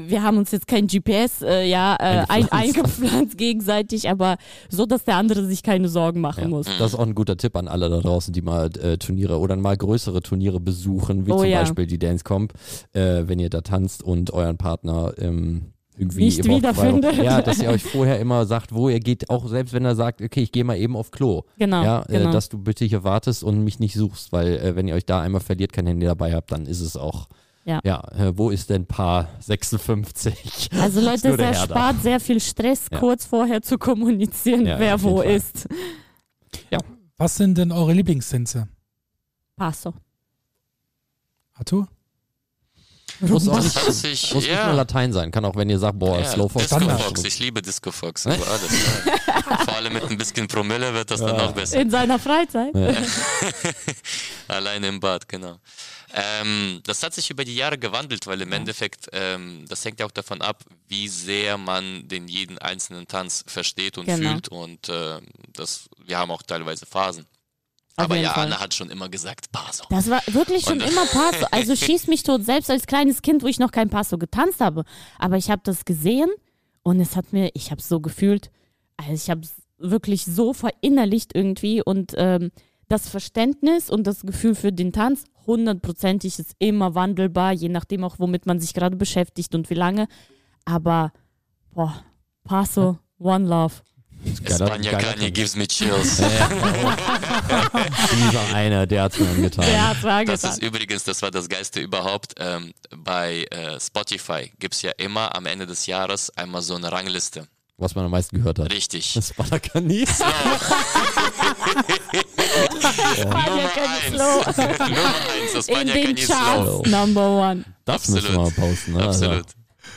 wir haben uns jetzt kein GPS äh, ja, äh, ein, Eingepflanzt. eingepflanzt gegenseitig, aber so, dass der andere sich keine Sorgen machen ja. muss. Das ist auch ein guter Tipp an alle da draußen, die mal äh, Turniere oder mal größere Turniere besuchen, wie Oh zum ja. Beispiel die Dance Comp, äh, wenn ihr da tanzt und euren Partner ähm, irgendwie Nicht wiederfindet. Ja, dass ihr euch vorher immer sagt, wo ihr geht, auch selbst wenn er sagt, okay, ich gehe mal eben auf Klo. Genau, ja, genau. äh, dass du bitte hier wartest und mich nicht suchst, weil äh, wenn ihr euch da einmal verliert, kein Handy dabei habt, dann ist es auch. Ja. äh, wo ist denn Paar 56? Also Leute, es da. erspart sehr viel Stress, Ja. kurz vorher zu kommunizieren, Ja, wer wo ist. Was sind denn eure Lieblingstänze? Passo. Arthur? Muss auch nicht, hat sich, muss nicht ja. nur Latein sein. Kann auch, wenn ihr sagt, boah, Ja, Slow Fox. Disco Fox, ich liebe Disco Fox über alles. Ja. Vor allem mit ein bisschen Promille wird das dann noch besser. In seiner Freizeit. Alleine im Bad, genau. Ähm, das hat sich über die Jahre gewandelt, weil im Endeffekt, ähm, das hängt ja auch davon ab, wie sehr man den jeden einzelnen Tanz versteht und Genau. fühlt. Und äh, das, wir haben auch teilweise Phasen. Auf Aber ja, Fall. Anna hat schon immer gesagt, Paso. Das war wirklich schon Und- immer Paso. Also schieß mich tot, selbst als kleines Kind, wo ich noch kein Paso getanzt habe. Aber ich habe das gesehen und es hat mir, ich habe es so gefühlt, also ich habe es wirklich so verinnerlicht irgendwie und ähm, das Verständnis und das Gefühl für den Tanz, hundertprozentig ist immer wandelbar, je nachdem auch, womit man sich gerade beschäftigt und wie lange. Aber, boah, Paso, One Love. Geiler Kanye gives me chills. Dieser eine, der hat mir angetan. Der mir Das angetan. ist übrigens, das war das Geiste überhaupt. Ähm, bei äh, Spotify gibt es ja immer am Ende des Jahres einmal so eine Rangliste. Was man am meisten gehört hat. Richtig. Das war der Kanis. Nummer eins. Slow. Nummer eins, das In den. Charts, Number One. Das müssen wir mal posten. Ne? Absolut. Also,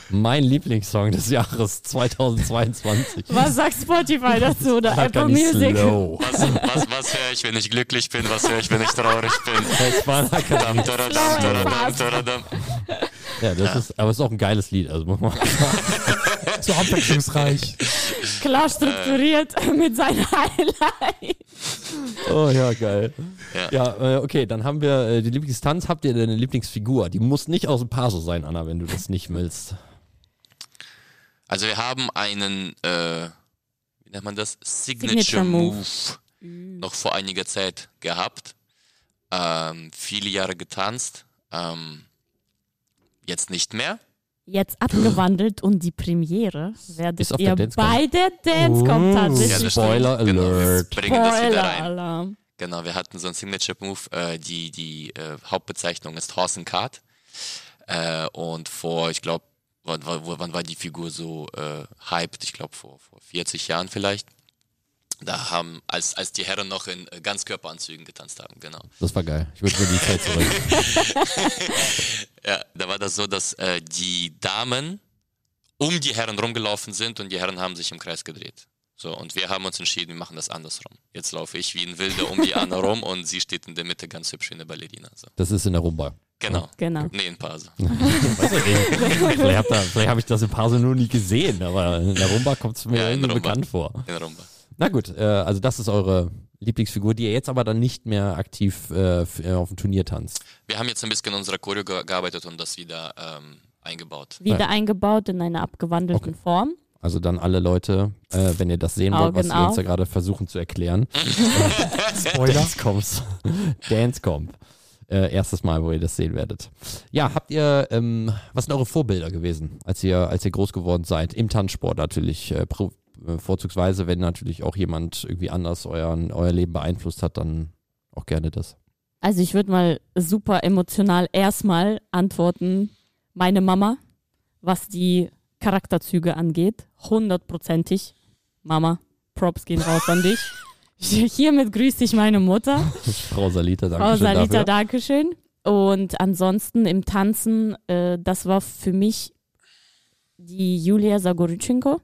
mein Lieblingssong des Jahres 2022. Was sagt Spotify dazu oder Apple Music? Was, was, was höre ich, wenn ich glücklich bin? Was höre ich, wenn ich traurig bin? Das war der Dam, Kanis. taradam, taradam, taradam. Ja, das ist, aber es ist auch ein geiles Lied. Also muss man So abwechslungsreich. Klar strukturiert mit seinen Highlights. Oh ja, geil. Ja. Ja, äh, okay, dann haben wir äh, die Lieblingstanz. Habt ihr denn eine Lieblingsfigur? Die muss nicht aus dem Paso sein, Anna, wenn du das nicht willst. Also wir haben einen, äh, wie nennt man das? Signature, Signature Move, Move. noch vor einiger Zeit gehabt. Ähm, viele Jahre getanzt. Ähm, jetzt nicht mehr. Jetzt abgewandelt und die Premiere werdet ihr bei der Dancecom Oh. tatsächlich. Ja, Spoiler stimmt. Genau, wir Alert. bringen das wieder rein. Spoiler-Alarm. Genau, wir hatten so einen Signature Move. Äh, die die äh, Hauptbezeichnung ist Horse and Card. Äh, und vor, ich glaube, wann, wann, wann war die Figur so äh, hyped? Ich glaube, vor, vor 40 Jahren vielleicht. Da haben, als, als die Herren noch in äh, Ganzkörperanzügen getanzt haben, genau. Das war geil. Ich würde mir die Zeit zurück. Ja, da war das so, dass äh, die Damen um die Herren rumgelaufen sind und die Herren haben sich im Kreis gedreht. So, und wir haben uns entschieden, wir machen das andersrum. Jetzt laufe ich wie ein Wilder um die Anna rum und sie steht in der Mitte ganz hübsch wie eine Ballerina. So. Das ist in der Rumba. Genau. Genau. Nee, in nicht. vielleicht hab habe ich das in Paso nur nie gesehen, aber in der Rumba kommt es mir Ja, in irgendwie Rumba. bekannt vor. In Rumba. Na gut, äh, also das ist eure Lieblingsfigur, die ihr jetzt aber dann nicht mehr aktiv äh, äh, auf dem Turnier tanzt. Wir haben jetzt ein bisschen in unserer Choreo ge gearbeitet und das wieder ähm, eingebaut. Wieder eingebaut in einer abgewandelten Okay. Form. Also dann alle Leute, äh, wenn ihr das sehen wollt, was wir uns da gerade versuchen zu erklären. Spoiler. Dancecomps. Dancecomp. Äh, erstes Mal, wo ihr das sehen werdet. Ja, habt ihr, ähm, was sind eure Vorbilder gewesen, als ihr, als ihr groß geworden seid? Im Tanzsport natürlich, pro, äh, vorzugsweise, wenn natürlich auch jemand irgendwie anders euren, euer Leben beeinflusst hat, dann auch gerne das. Also ich würde mal super emotional erstmal antworten, meine Mama, was die Charakterzüge angeht, hundertprozentig. Mama, Props gehen raus an dich. Hiermit grüße ich meine Mutter. Frau Salita, danke Frau schön Salita, dafür. Dankeschön. Und ansonsten im Tanzen, äh, das war für mich die Julia Sagorychenko.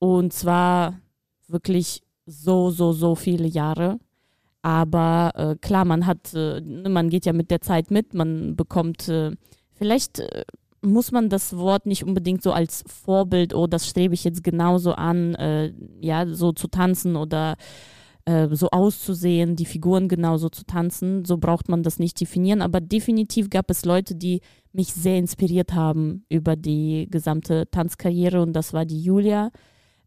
Und zwar wirklich so, so, so viele Jahre. Aber äh, klar, man hat, äh, man geht ja mit der Zeit mit, man bekommt, äh, vielleicht äh, muss man das Wort nicht unbedingt so als Vorbild, oh, das strebe ich jetzt genauso an, äh, ja, so zu tanzen oder äh, so auszusehen, die Figuren genauso zu tanzen. So braucht man das nicht definieren. Aber definitiv gab es Leute, die mich sehr inspiriert haben über die gesamte Tanzkarriere und das war die Julia.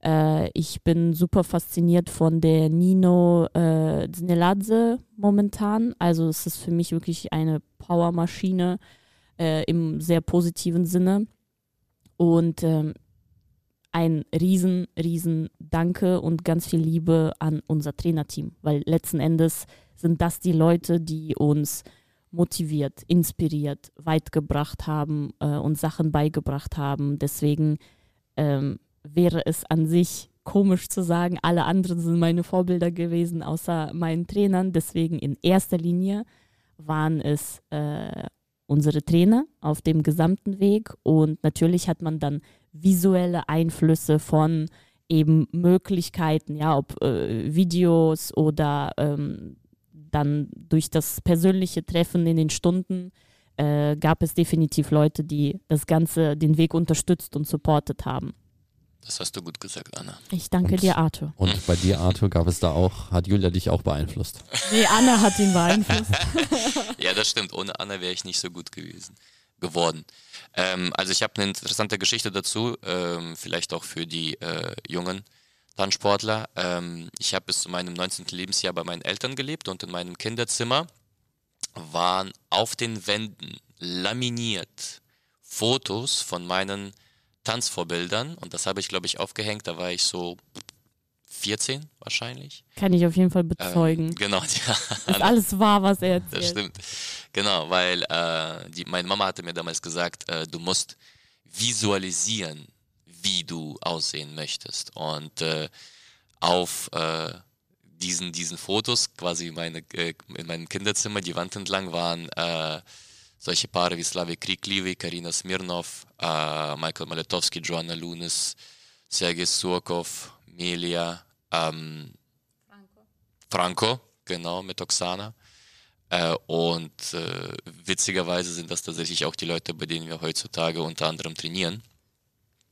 Äh, ich bin super fasziniert von der Nino äh, Zneladze momentan. Also es ist für mich wirklich eine Powermaschine äh, im sehr positiven Sinne. Und ähm, ein riesen, riesen Danke und ganz viel Liebe an unser Trainerteam, weil letzten Endes sind das die Leute, die uns motiviert, inspiriert, weit gebracht haben, äh, uns Sachen beigebracht haben. Deswegen ähm, wäre es an sich komisch zu sagen, alle anderen sind meine Vorbilder gewesen, außer meinen Trainern. Deswegen in erster Linie waren es äh, unsere Trainer auf dem gesamten Weg und natürlich hat man dann visuelle Einflüsse von eben Möglichkeiten, ja, ob äh, Videos oder ähm, dann durch das persönliche Treffen in den Stunden äh, gab es definitiv Leute, die das Ganze, den Weg unterstützt und supportet haben. Das hast du gut gesagt, Anna. Ich danke Und- dir, Arthur. Und bei dir, Arthur, gab es da auch, hat Julia dich auch beeinflusst? Nee, Anna hat ihn beeinflusst. Ja, das stimmt. Ohne Anna wäre ich nicht so gut gewesen geworden. Ähm, also ich habe eine interessante Geschichte dazu, ähm, vielleicht auch für die äh, jungen Tanzsportler. Ähm, ich habe bis zu meinem 19. Lebensjahr bei meinen Eltern gelebt und in meinem Kinderzimmer waren auf den Wänden laminiert Fotos von meinen Tanzvorbildern und das habe ich, glaube ich, aufgehängt. Da war ich so 14 wahrscheinlich. Kann ich auf jeden Fall Ähm, bezeugen. genau, ja. alles wahr, was er Das erzählt. stimmt. Genau, weil äh, die, meine Mama hatte mir damals gesagt, äh, du musst visualisieren, wie du aussehen möchtest. Und äh, auf äh, diesen, diesen Fotos, quasi meine, äh, in meinem Kinderzimmer, die Wand entlang, waren äh, solche Paare wie Slavik Kriklivi, Karina Smirnov, äh, Michael Maletowski, Joanna Lunis, Sergei Surkov, Melia, ähm, Franco, genau, mit Oksana. Äh, und äh, witzigerweise sind das tatsächlich auch die Leute, bei denen wir heutzutage unter anderem trainieren.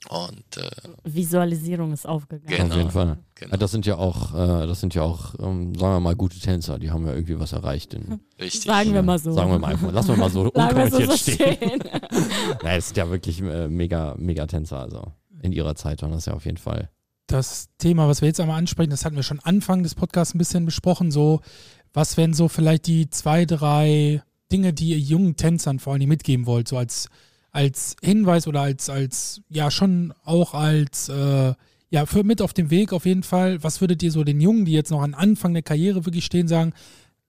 Und äh, Visualisierung ist aufgegangen. Genau. Auf jeden Fall. Genau. Das sind ja auch, äh, das sind ja auch, ähm, sagen wir mal, gute Tänzer. Die haben ja irgendwie was erreicht. In, richtig. Sagen wir mal so. Sagen wir mal einfach. Lassen wir mal so, unkommentiert so stehen. stehen. Nein, es sind ja wirklich äh, mega, mega Tänzer. Also in ihrer Zeit waren das ja auf jeden Fall. das Thema, was wir jetzt einmal ansprechen, das hatten wir schon Anfang des Podcasts ein bisschen besprochen. So, was wären so vielleicht die zwei, drei Dinge, die ihr jungen Tänzern vor allem mitgeben wollt, so als, als Hinweis oder als, als, ja, schon auch als, äh, ja, für mit auf dem Weg auf jeden Fall. Was würdet ihr so den Jungen, die jetzt noch an Anfang der Karriere wirklich stehen, sagen,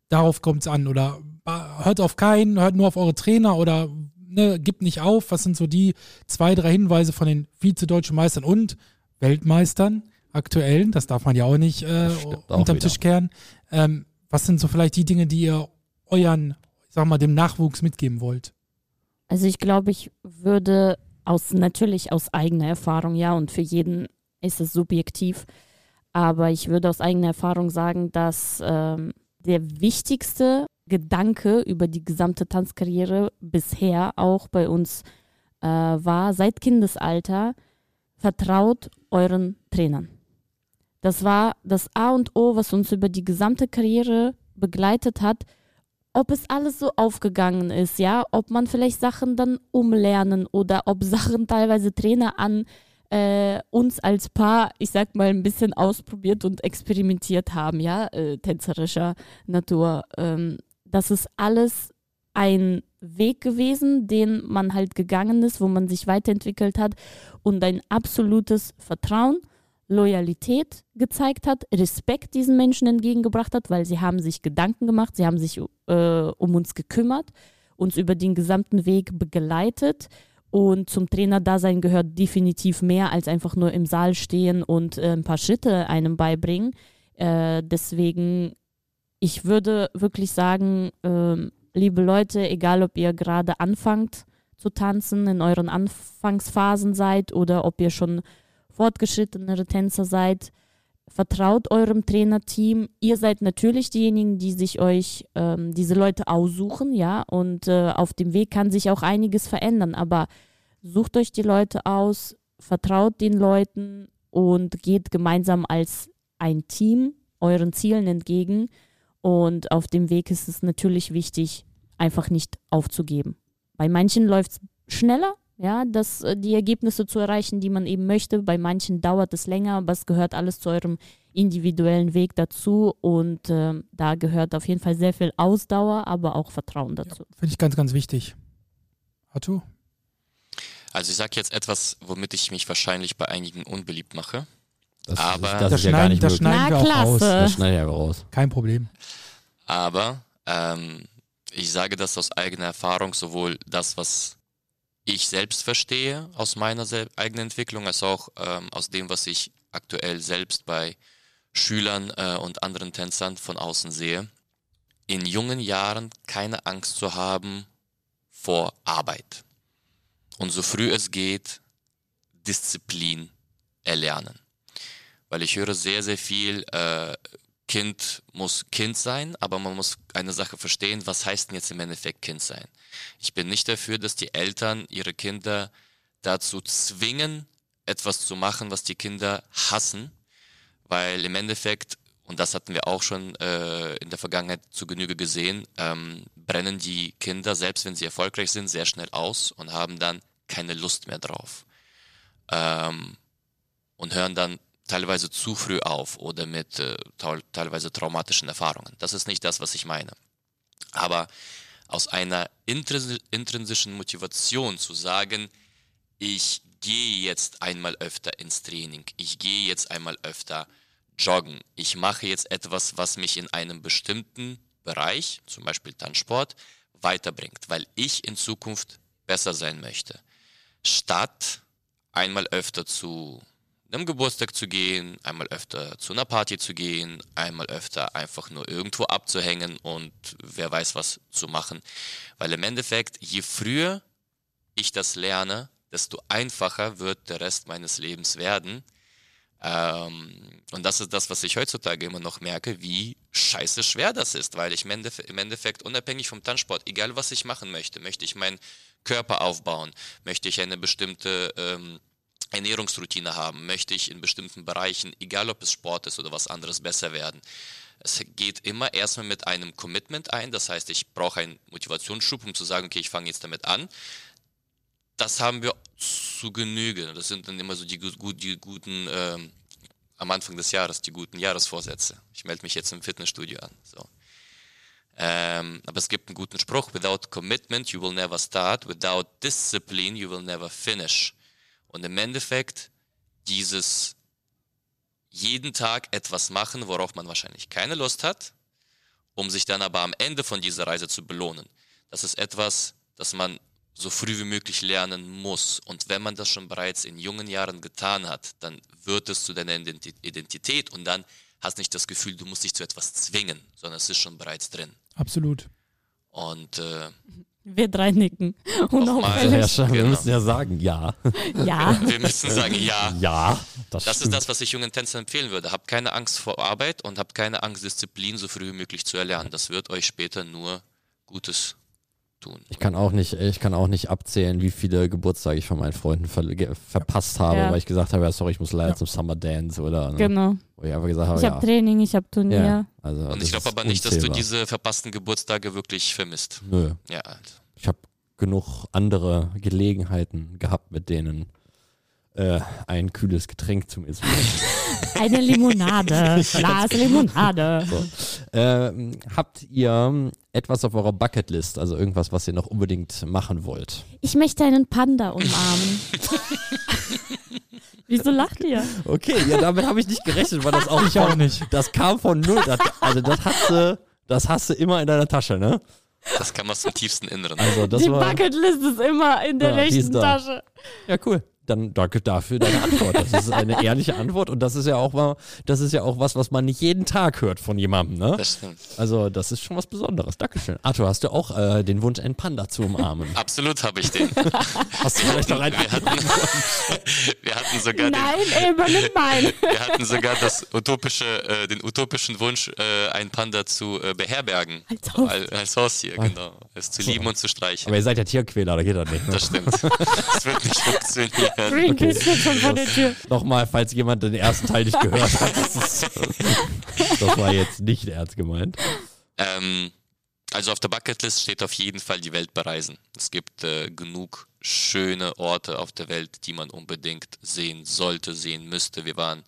darauf kommt es an oder hört auf keinen, hört nur auf eure Trainer oder ne, gibt nicht auf. Was sind so die zwei, drei Hinweise von den Vize-Deutschen Meistern und Weltmeistern aktuellen? Das darf man ja auch nicht äh, auch unterm. Tisch kehren. Ähm, was sind so vielleicht die Dinge, die ihr euren, sag mal, dem Nachwuchs mitgeben wollt? Also ich glaube, ich würde aus natürlich aus eigener Erfahrung, ja, und für jeden ist es subjektiv, aber ich würde aus eigener Erfahrung sagen, dass ähm, der wichtigste Gedanke über die gesamte Tanzkarriere bisher auch bei uns äh, war, seit Kindesalter, vertraut euren Trainern. Das war das A und O, was uns über die gesamte Karriere begleitet hat, ob es alles so aufgegangen ist, ja, ob man vielleicht Sachen dann umlernen oder ob Sachen teilweise Trainer an äh, uns als Paar, ich sag mal, ein bisschen ausprobiert und experimentiert haben, ja, äh, tänzerischer Natur. Ähm, das ist alles ein Weg gewesen, den man halt gegangen ist, wo man sich weiterentwickelt hat und ein absolutes Vertrauen, Loyalität gezeigt hat, Respekt diesen Menschen entgegengebracht hat, weil sie haben sich Gedanken gemacht, sie haben sich äh, um uns gekümmert, uns über den gesamten Weg begleitet und zum Trainerdasein gehört definitiv mehr als einfach nur im Saal stehen und äh, ein paar Schritte einem beibringen. Äh, deswegen, ich würde wirklich sagen, ähm, liebe Leute, egal ob ihr gerade anfangt zu tanzen, in euren Anfangsphasen seid oder ob ihr schon fortgeschrittenere Tänzer seid, vertraut eurem Trainerteam. Ihr seid natürlich diejenigen, die sich euch ähm, diese Leute aussuchen, ja, und äh, auf dem Weg kann sich auch einiges verändern, aber sucht euch die Leute aus, vertraut den Leuten und geht gemeinsam als ein Team euren Zielen entgegen. Und auf dem Weg ist es natürlich wichtig, einfach nicht aufzugeben. Bei manchen läuft es schneller, ja, das, äh, die Ergebnisse zu erreichen, die man eben möchte. Bei manchen dauert es länger, aber es gehört alles zu eurem individuellen Weg dazu. Und ähm, da gehört auf jeden Fall sehr viel Ausdauer, aber auch Vertrauen dazu. Finde ich ganz, ganz wichtig. Arthur? Also ich sage jetzt etwas, womit ich mich wahrscheinlich bei einigen unbeliebt mache. Das, Aber- ist, das Das ist ja gar nicht das möglich. schneiden Na, wir auch klasse. raus. Das schneiden wir raus. Kein Problem. Aber ähm, ich sage das aus eigener Erfahrung, sowohl das, was ich selbst verstehe aus meiner eigenen Entwicklung, als auch ähm, aus dem, was ich aktuell selbst bei Schülern äh, und anderen Tänzern von außen sehe. In jungen Jahren keine Angst zu haben vor Arbeit. Und so früh es geht, Disziplin erlernen. Weil ich höre sehr, sehr viel, äh, Kind muss Kind sein, aber man muss eine Sache verstehen, was heißt denn jetzt im Endeffekt Kind sein? Ich bin nicht dafür, dass die Eltern ihre Kinder dazu zwingen, etwas zu machen, was die Kinder hassen, weil im Endeffekt, und das hatten wir auch schon äh, in der Vergangenheit zu Genüge gesehen, ähm, brennen die Kinder, selbst wenn sie erfolgreich sind, sehr schnell aus und haben dann keine Lust mehr drauf. Ähm, und hören dann teilweise zu früh auf oder mit äh, teilweise traumatischen Erfahrungen. Das ist nicht das, was ich meine. Aber aus einer intrinsischen Motivation zu sagen, ich gehe jetzt einmal öfter ins Training, ich gehe jetzt einmal öfter joggen, ich mache jetzt etwas, was mich in einem bestimmten Bereich, zum Beispiel Tanzsport, weiterbringt, weil ich in Zukunft besser sein möchte. Statt einmal öfter zu einem Geburtstag zu gehen, einmal öfter zu einer Party zu gehen, einmal öfter einfach nur irgendwo abzuhängen und wer weiß was zu machen. Weil im Endeffekt, je früher ich das lerne, desto einfacher wird der Rest meines Lebens werden. Ähm, und das ist das, was ich heutzutage immer noch merke, wie scheiße schwer das ist, weil ich im Endeffekt, im Endeffekt unabhängig vom Tanzsport, egal was ich machen möchte, möchte ich meinen Körper aufbauen, möchte ich eine bestimmte ähm, Ernährungsroutine haben, möchte ich in bestimmten Bereichen, egal ob es Sport ist oder was anderes, besser werden. Es geht immer erstmal mit einem Commitment ein, das heißt, ich brauche einen Motivationsschub, um zu sagen, okay, ich fange jetzt damit an. Das haben wir zu Genüge. Das sind dann immer so die, die guten, ähm, am Anfang des Jahres, die guten Jahresvorsätze. Ich melde mich jetzt im Fitnessstudio an. So. Ähm, aber es gibt einen guten Spruch, without commitment you will never start, without discipline you will never finish. Und im Endeffekt dieses jeden Tag etwas machen, worauf man wahrscheinlich keine Lust hat, um sich dann aber am Ende von dieser Reise zu belohnen. Das ist etwas, das man so früh wie möglich lernen muss. Und wenn man das schon bereits in jungen Jahren getan hat, dann wird es zu deiner Identität und dann hast nicht das Gefühl, du musst dich zu etwas zwingen, sondern es ist schon bereits drin. Absolut. Und äh, wir drei nicken. Und auch also, wir genau. müssen ja sagen, ja. Ja. Wir müssen sagen, ja. Ja. Das, das ist das, was ich jungen Tänzern empfehlen würde. Habt keine Angst vor Arbeit und habt keine Angst, Disziplin so früh wie möglich zu erlernen. Das wird euch später nur Gutes tun. Ich kann auch nicht, ich kann auch nicht abzählen, wie viele Geburtstage ich von meinen Freunden ver verpasst habe, ja. weil ich gesagt habe, ja, sorry, ich muss leider ja. zum Summer Dance oder. Ne? Genau. Wo ich einfach gesagt habe, ich habe Training, ich habe Turnier. Ja, also, Und ich glaube aber nicht, dass du diese verpassten Geburtstage wirklich vermisst. Nö. Ja. Also. Ich habe genug andere Gelegenheiten gehabt, mit denen äh, ein kühles Getränk zu mir zu Eine Limonade, Glas Limonade. So. Äh, habt ihr etwas auf eurer Bucketlist, also irgendwas, was ihr noch unbedingt machen wollt? Ich möchte einen Panda umarmen. Wieso lacht ihr? Okay, ja, damit habe ich nicht gerechnet, weil das auch, ich auch nicht. Das kam von null. Das, also das hast du, das hast du immer in deiner Tasche, ne? Das kam aus dem tiefsten Inneren. Also das Die war, Bucketlist ist immer in der ja, rechten Tasche. Ja, cool dann danke dafür deine Antwort. Das ist eine ehrliche Antwort und das ist ja auch mal, das ist ja auch was, was man nicht jeden Tag hört von jemandem, ne? Das stimmt. Also das ist schon was Besonderes. Dankeschön. Arthur, hast du auch äh, den Wunsch, einen Panda zu umarmen? Absolut habe ich den. hast du vielleicht noch einen? Wir hatten, wir hatten sogar Nein, den, übernimm meinen. Wir hatten sogar das utopische, äh, den utopischen Wunsch, äh, einen Panda zu äh, beherbergen. Als Haustier. Als, als Haustier, genau. Es zu lieben und zu streichen. Aber ihr seid ja Tierquäler, da geht das nicht. Ne? Das stimmt. Das wird nicht funktionieren. Greenpeace okay. schon vor der Tür. Nochmal, falls jemand den ersten Teil nicht gehört hat. Das, ist, das war jetzt nicht ernst gemeint. Ähm, also auf der Bucketlist steht auf jeden Fall die Welt bereisen. Es gibt äh, genug schöne Orte auf der Welt, die man unbedingt sehen sollte, sehen müsste. Wir waren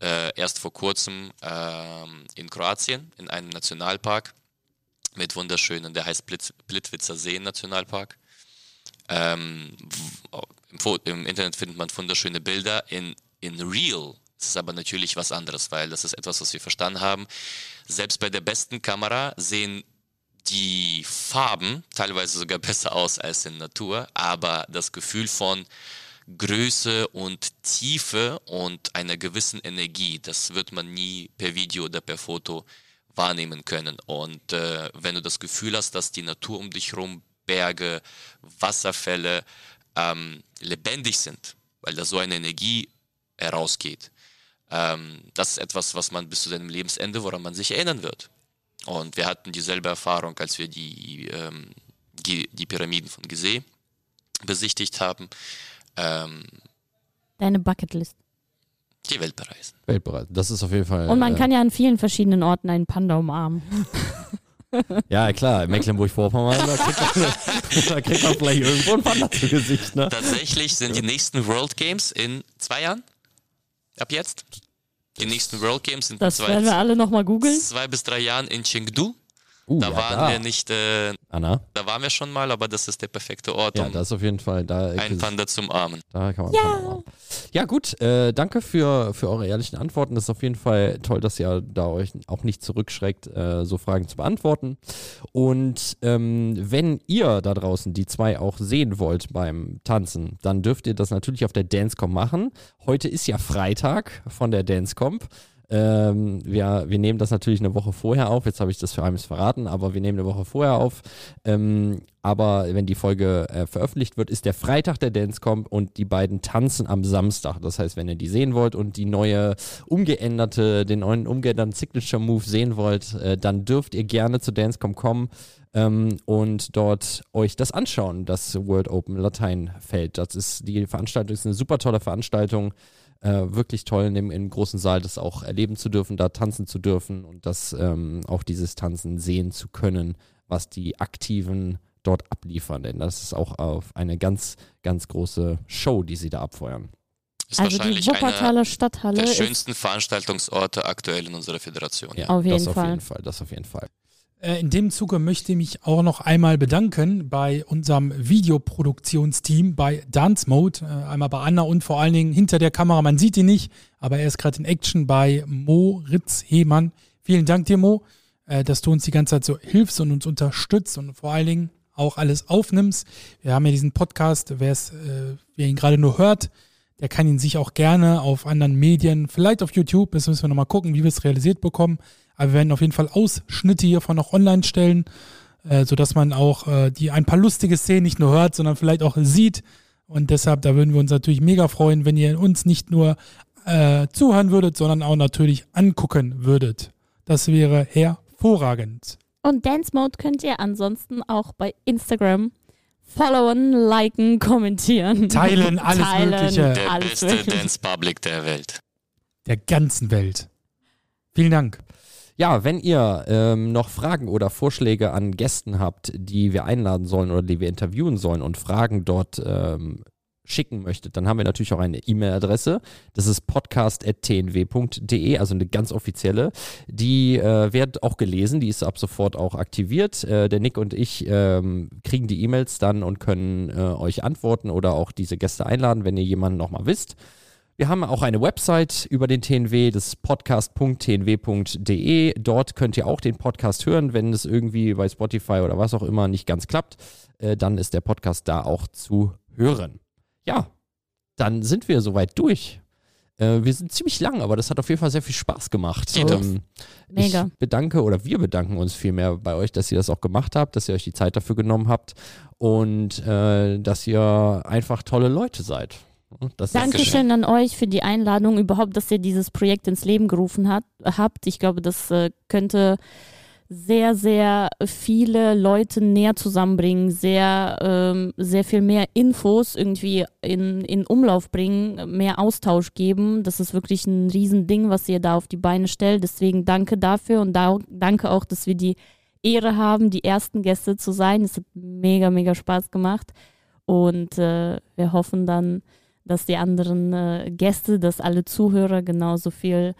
äh, erst vor kurzem äh, in Kroatien in einem Nationalpark mit wunderschönen, der heißt Blitz, Plitvicer Seen Nationalpark. Ähm, im, im, Internet findet man wunderschöne Bilder. In, in Real ist aber natürlich was anderes, weil das ist etwas, was wir verstanden haben. Selbst bei der besten Kamera sehen die Farben teilweise sogar besser aus als in Natur, aber das Gefühl von Größe und Tiefe und einer gewissen Energie, das wird man nie per Video oder per Foto wahrnehmen können. Und äh, wenn du das Gefühl hast, dass die Natur um dich herum Berge, Wasserfälle ähm, lebendig sind, weil da so eine Energie herausgeht. Ähm, das ist etwas, was man bis zu seinem Lebensende, woran man sich erinnern wird. Und wir hatten dieselbe Erfahrung, als wir die, ähm, die, die, Pyramiden von Gizeh besichtigt haben. Ähm, Deine Bucketlist. Die Welt bereisen. Welt bereisen. Das ist auf jeden Fall. Und man äh, kann ja an vielen verschiedenen Orten einen Panda umarmen. Ja, klar, Mecklenburg-Vorpommern, da, kriegt man, da kriegt man vielleicht irgendwo ein Panda zu Gesicht. Ne? Tatsächlich sind die nächsten World Games in zwei Jahren. Ab jetzt. Die nächsten World Games sind das zwei, werden wir alle nochmal googeln. Zwei bis drei Jahren in Chengdu. Uh, da ja, waren da. wir nicht, äh, Anna? da waren wir schon mal, aber das ist der perfekte Ort, ja, um das ist auf jeden Fall da ein Panda zum Armen. Da kann man ja. Panda Ja gut, äh, danke für, für eure ehrlichen Antworten. Das ist auf jeden Fall toll, dass ihr da euch auch nicht zurückschreckt, äh, so Fragen zu beantworten. Und ähm, wenn ihr da draußen die zwei auch sehen wollt beim Tanzen, dann dürft ihr das natürlich auf der Dancecom machen. Heute ist ja Freitag von der Dancecom. Ähm, wir, wir nehmen das natürlich eine Woche vorher auf. Jetzt habe ich das für eines verraten, aber wir nehmen eine Woche vorher auf. Ähm, aber wenn die Folge äh, veröffentlicht wird, ist der Freitag der Dancecom und die beiden tanzen am Samstag. Das heißt, wenn ihr die sehen wollt und die neue umgeänderte, den neuen umgeänderten Signature Move sehen wollt, äh, dann dürft ihr gerne zu Dancecom kommen. Ähm, und dort euch das anschauen, das World Open Lateinfeld. Das ist die Veranstaltung, ist eine super tolle Veranstaltung äh, wirklich toll, in dem, im großen Saal das auch erleben zu dürfen, da tanzen zu dürfen und das ähm, auch dieses Tanzen sehen zu können, was die Aktiven dort abliefern. Denn das ist auch auf eine ganz, ganz große Show, die sie da abfeuern. Ist also die Wuppertaler Stadthalle der schönsten Veranstaltungsorte aktuell in unserer Föderation. Ja, auf jeden das Fall. auf jeden Fall. Das auf jeden Fall. Äh, in dem Zuge möchte ich mich auch noch einmal bedanken bei unserem Videoproduktionsteam bei Dance Mode. Äh, einmal bei Anna und vor allen Dingen hinter der Kamera. Man sieht ihn nicht, aber er ist gerade in Action bei Moritz Hemann. Vielen Dank dir, Mo, äh, dass du uns die ganze Zeit so hilfst und uns unterstützt und vor allen Dingen auch alles aufnimmst. Wir haben ja diesen Podcast, es, wer ihn gerade nur hört, der kann ihn sich auch gerne auf anderen Medien, vielleicht auf YouTube, das müssen wir nochmal gucken, wie wir es realisiert bekommen, aber wir werden auf jeden Fall Ausschnitte hiervon noch online stellen, äh, sodass man auch äh, die ein paar lustige Szenen nicht nur hört, sondern vielleicht auch sieht. Und deshalb, da würden wir uns natürlich mega freuen, wenn ihr uns nicht nur äh, zuhören würdet, sondern auch natürlich angucken würdet. Das wäre hervorragend. Und Dance Mode könnt ihr ansonsten auch bei Instagram followen, liken, kommentieren. Teilen, alles Teilen, Mögliche. Der alles beste mögliche. Dance Public der Welt. Der ganzen Welt. Vielen Dank. Ja, wenn ihr ähm, noch Fragen oder Vorschläge an Gästen habt, die wir einladen sollen oder die wir interviewen sollen und Fragen dort ähm, schicken möchtet, dann haben wir natürlich auch eine E-Mail-Adresse. Das ist podcast.tnw.de, also eine ganz offizielle. Die äh, wird auch gelesen, die ist ab sofort auch aktiviert. Äh, der Nick und ich ähm, kriegen die E-Mails dann und können äh, euch antworten oder auch diese Gäste einladen, wenn ihr jemanden nochmal wisst. Wir haben auch eine Website über den TNW, das podcast.tnw.de. Dort könnt ihr auch den Podcast hören, wenn es irgendwie bei Spotify oder was auch immer nicht ganz klappt. Äh, dann ist der Podcast da auch zu hören. Ja, dann sind wir soweit durch. Äh, wir sind ziemlich lang, aber das hat auf jeden Fall sehr viel Spaß gemacht. Ähm, Mega. Ich bedanke oder wir bedanken uns vielmehr bei euch, dass ihr das auch gemacht habt, dass ihr euch die Zeit dafür genommen habt und äh, dass ihr einfach tolle Leute seid. Das Dankeschön an euch für die Einladung, überhaupt, dass ihr dieses Projekt ins Leben gerufen hat, habt. Ich glaube, das äh, könnte sehr, sehr viele Leute näher zusammenbringen, sehr, ähm, sehr viel mehr Infos irgendwie in, in Umlauf bringen, mehr Austausch geben. Das ist wirklich ein Riesending, was ihr da auf die Beine stellt. Deswegen danke dafür und da, danke auch, dass wir die Ehre haben, die ersten Gäste zu sein. Es hat mega, mega Spaß gemacht. Und äh, wir hoffen dann, dass die anderen äh, Gäste, dass alle Zuhörer genauso viel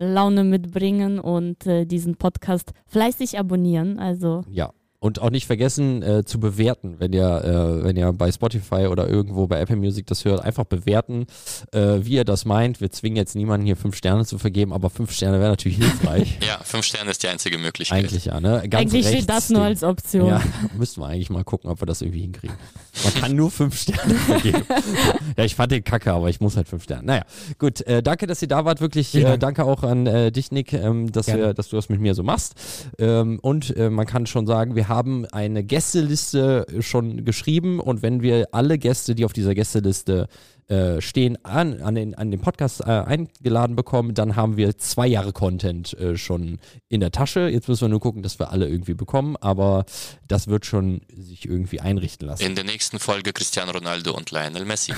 Laune mitbringen und äh, diesen Podcast fleißig abonnieren. Also ja, und auch nicht vergessen äh, zu bewerten, wenn ihr, äh, wenn ihr bei Spotify oder irgendwo bei Apple Music das hört, einfach bewerten, äh, wie ihr das meint. Wir zwingen jetzt niemanden hier fünf Sterne zu vergeben, aber fünf Sterne wäre natürlich hilfreich. ja, fünf Sterne ist die einzige Möglichkeit. Eigentlich ja, ne? Ganz eigentlich steht das nur als Option. Ja, müssten wir eigentlich mal gucken, ob wir das irgendwie hinkriegen. Man kann nur fünf Sterne vergeben. ja, ich fand den kacke, aber ich muss halt fünf Sterne. Naja, gut. Äh, danke, dass ihr da wart. Wirklich, äh, danke auch an äh, dich, Nick, ähm, dass, wir, dass du das mit mir so machst. Ähm, und äh, man kann schon sagen, wir haben eine Gästeliste schon geschrieben und wenn wir alle Gäste, die auf dieser Gästeliste äh, stehen, an, an, den, an den Podcast äh, eingeladen bekommen, dann haben wir zwei Jahre Content äh, schon in der Tasche. Jetzt müssen wir nur gucken, dass wir alle irgendwie bekommen, aber das wird schon sich irgendwie einrichten lassen. In der nächsten Folge Cristiano Ronaldo und Lionel Messi.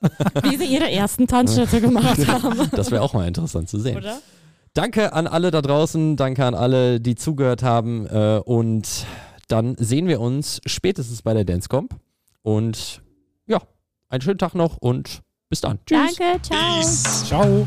Wie sie ihre ersten Tanzschritte gemacht haben. Das wäre auch mal interessant zu sehen. Oder? Danke an alle da draußen, danke an alle, die zugehört haben äh, und dann sehen wir uns spätestens bei der Dancecomp und ja, einen schönen Tag noch und bis dann. Tschüss. Danke, ciao. Peace. Ciao.